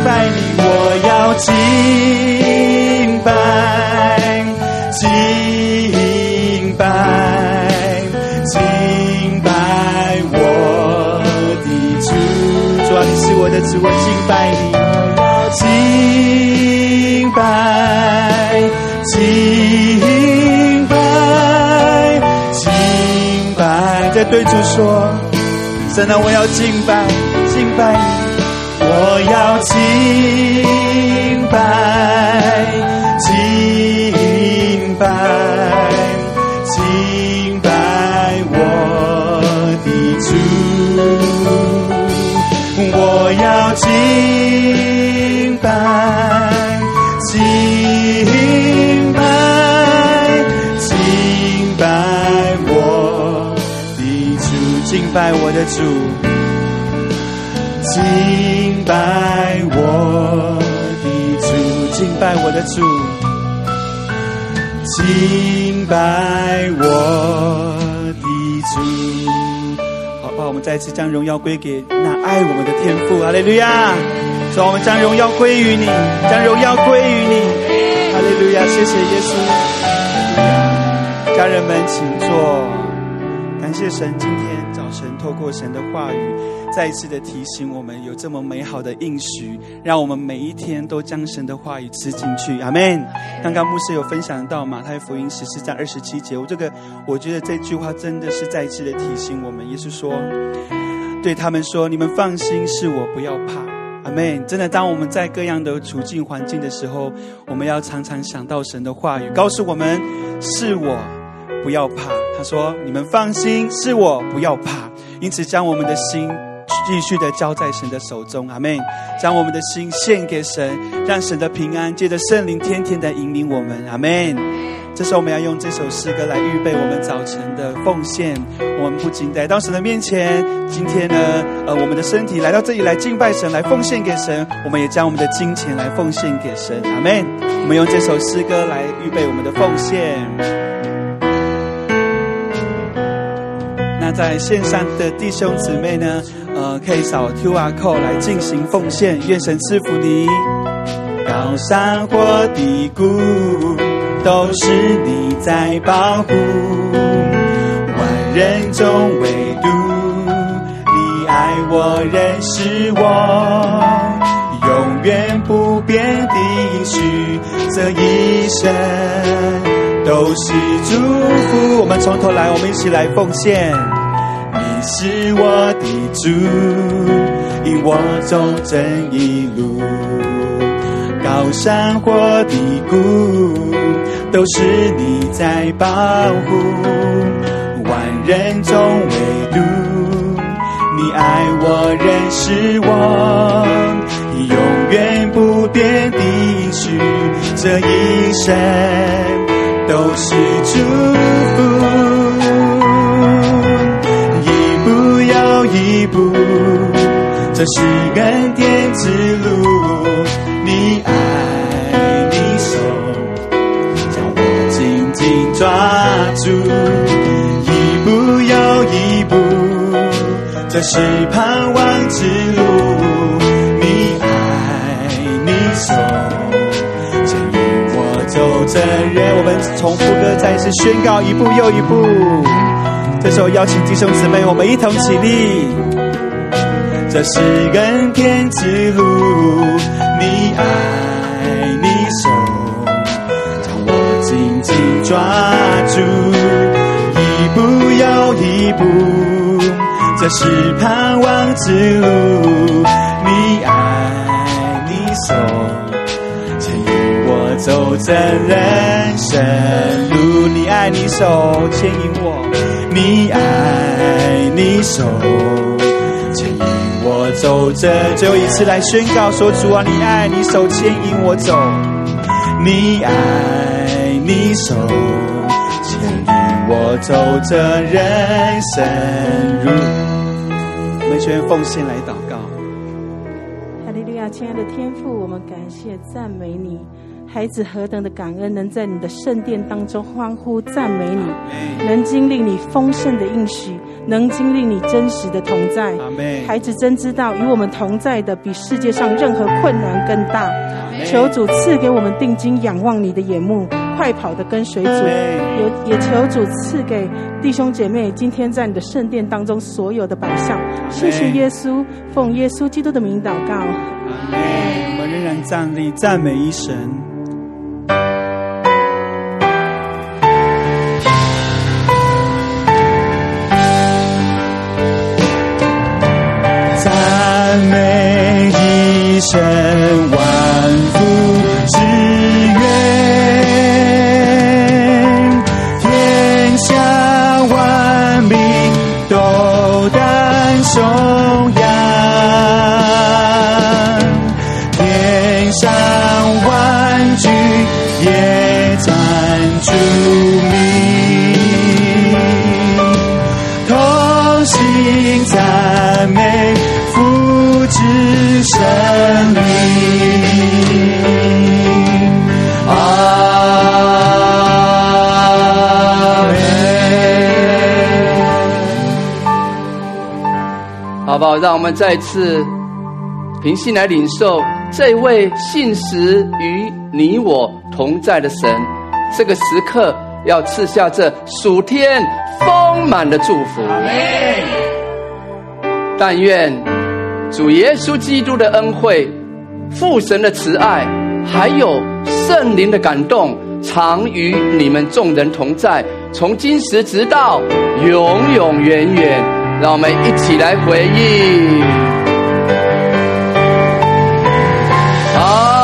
拜你，我要敬拜，敬拜，敬拜我的主。主啊，你是我的主，我敬拜你，我要敬拜，敬拜，敬拜，再对主说，神啊，我要敬拜，敬拜你。我要敬拜，敬拜，敬拜我的主。我要敬拜，敬拜，敬拜我的主，敬拜我的主。敬拜我的主，敬拜我的主，敬拜我的主。好吧，我们再次将荣耀归给那爱我们的天父，哈利路亚！说我们将荣耀归于你，将荣耀归于你，哈利路亚！谢谢耶稣，家人们请坐。感谢神，今天早晨透过神的话语。再次的提醒我们，有这么美好的应许，让我们每一天都将神的话语吃进去。阿门。刚刚牧师有分享到马太福音十四章二十七节，我这个我觉得这句话真的是再次的提醒我们，也是说，对他们说：“你们放心，是我，不要怕。”阿门。真的，当我们在各样的处境环境的时候，我们要常常想到神的话语，告诉我们：“是我，不要怕。”他说：“你们放心，是我，不要怕。”因此，将我们的心。继续的交在神的手中，阿门。将我们的心献给神，让神的平安借着圣灵天天的引领我们，阿门。这时候我们要用这首诗歌来预备我们早晨的奉献。我们不仅来到神的面前，今天呢，呃，我们的身体来到这里来敬拜神，来奉献给神。我们也将我们的金钱来奉献给神，阿门。我们用这首诗歌来预备我们的奉献。那在线上的弟兄姊妹呢？呃，可以扫 QR code 来进行奉献，愿神赐福你。高山或低谷，都是你在保护。万人中唯独你爱我，认识我，永远不变的应许，这一生都是祝福。我们从头来，我们一起来奉献。你是我的主，引我走正义路，高山或低谷，都是你在保护。万人中唯独你爱我，认识我，永远不变的许，这一生都是祝福。步，这是恩典之路，你爱你手，将我紧紧抓住。一步又一步这是盼望之路，你爱你手牵引我走这人。我们从副歌再次宣告，一步又一步。这时候邀请弟兄姊妹，我们一同起立。这是恩典之路，你爱你手将我紧紧抓住，一步又一步。这是盼望之路，你爱你手牵引我走这人生路，你爱你手牵引我，你爱你手牵引我走着最后一次来宣告说，主啊，你爱你手牵引我走，你爱你手牵引我走着人生路。我们全奉献来祷告。
哈利路亚，亲爱的天父，我们感谢赞美你，孩子何等的感恩，能在你的圣殿当中欢呼赞美你，能经历你丰盛的应许，能经历你真实的同在。孩子真知道与我们同在的，比世界上任何困难更大。求主赐给我们定睛仰望你的眼目。快跑的跟随主，也也求主赐给弟兄姐妹，今天在你的圣殿当中所有的百姓，谢谢耶稣，奉耶稣基督的名祷告。
我们仍然站立赞美一神。每一
声。让我们再次平心来领受这位信实与你我同在的神。这个时刻要赐下这暑天丰满的祝福。但愿主耶稣基督的恩惠、父神的慈爱，还有圣灵的感动，常与你们众人同在，从今时直到永永远远。让我们一起来回忆。好。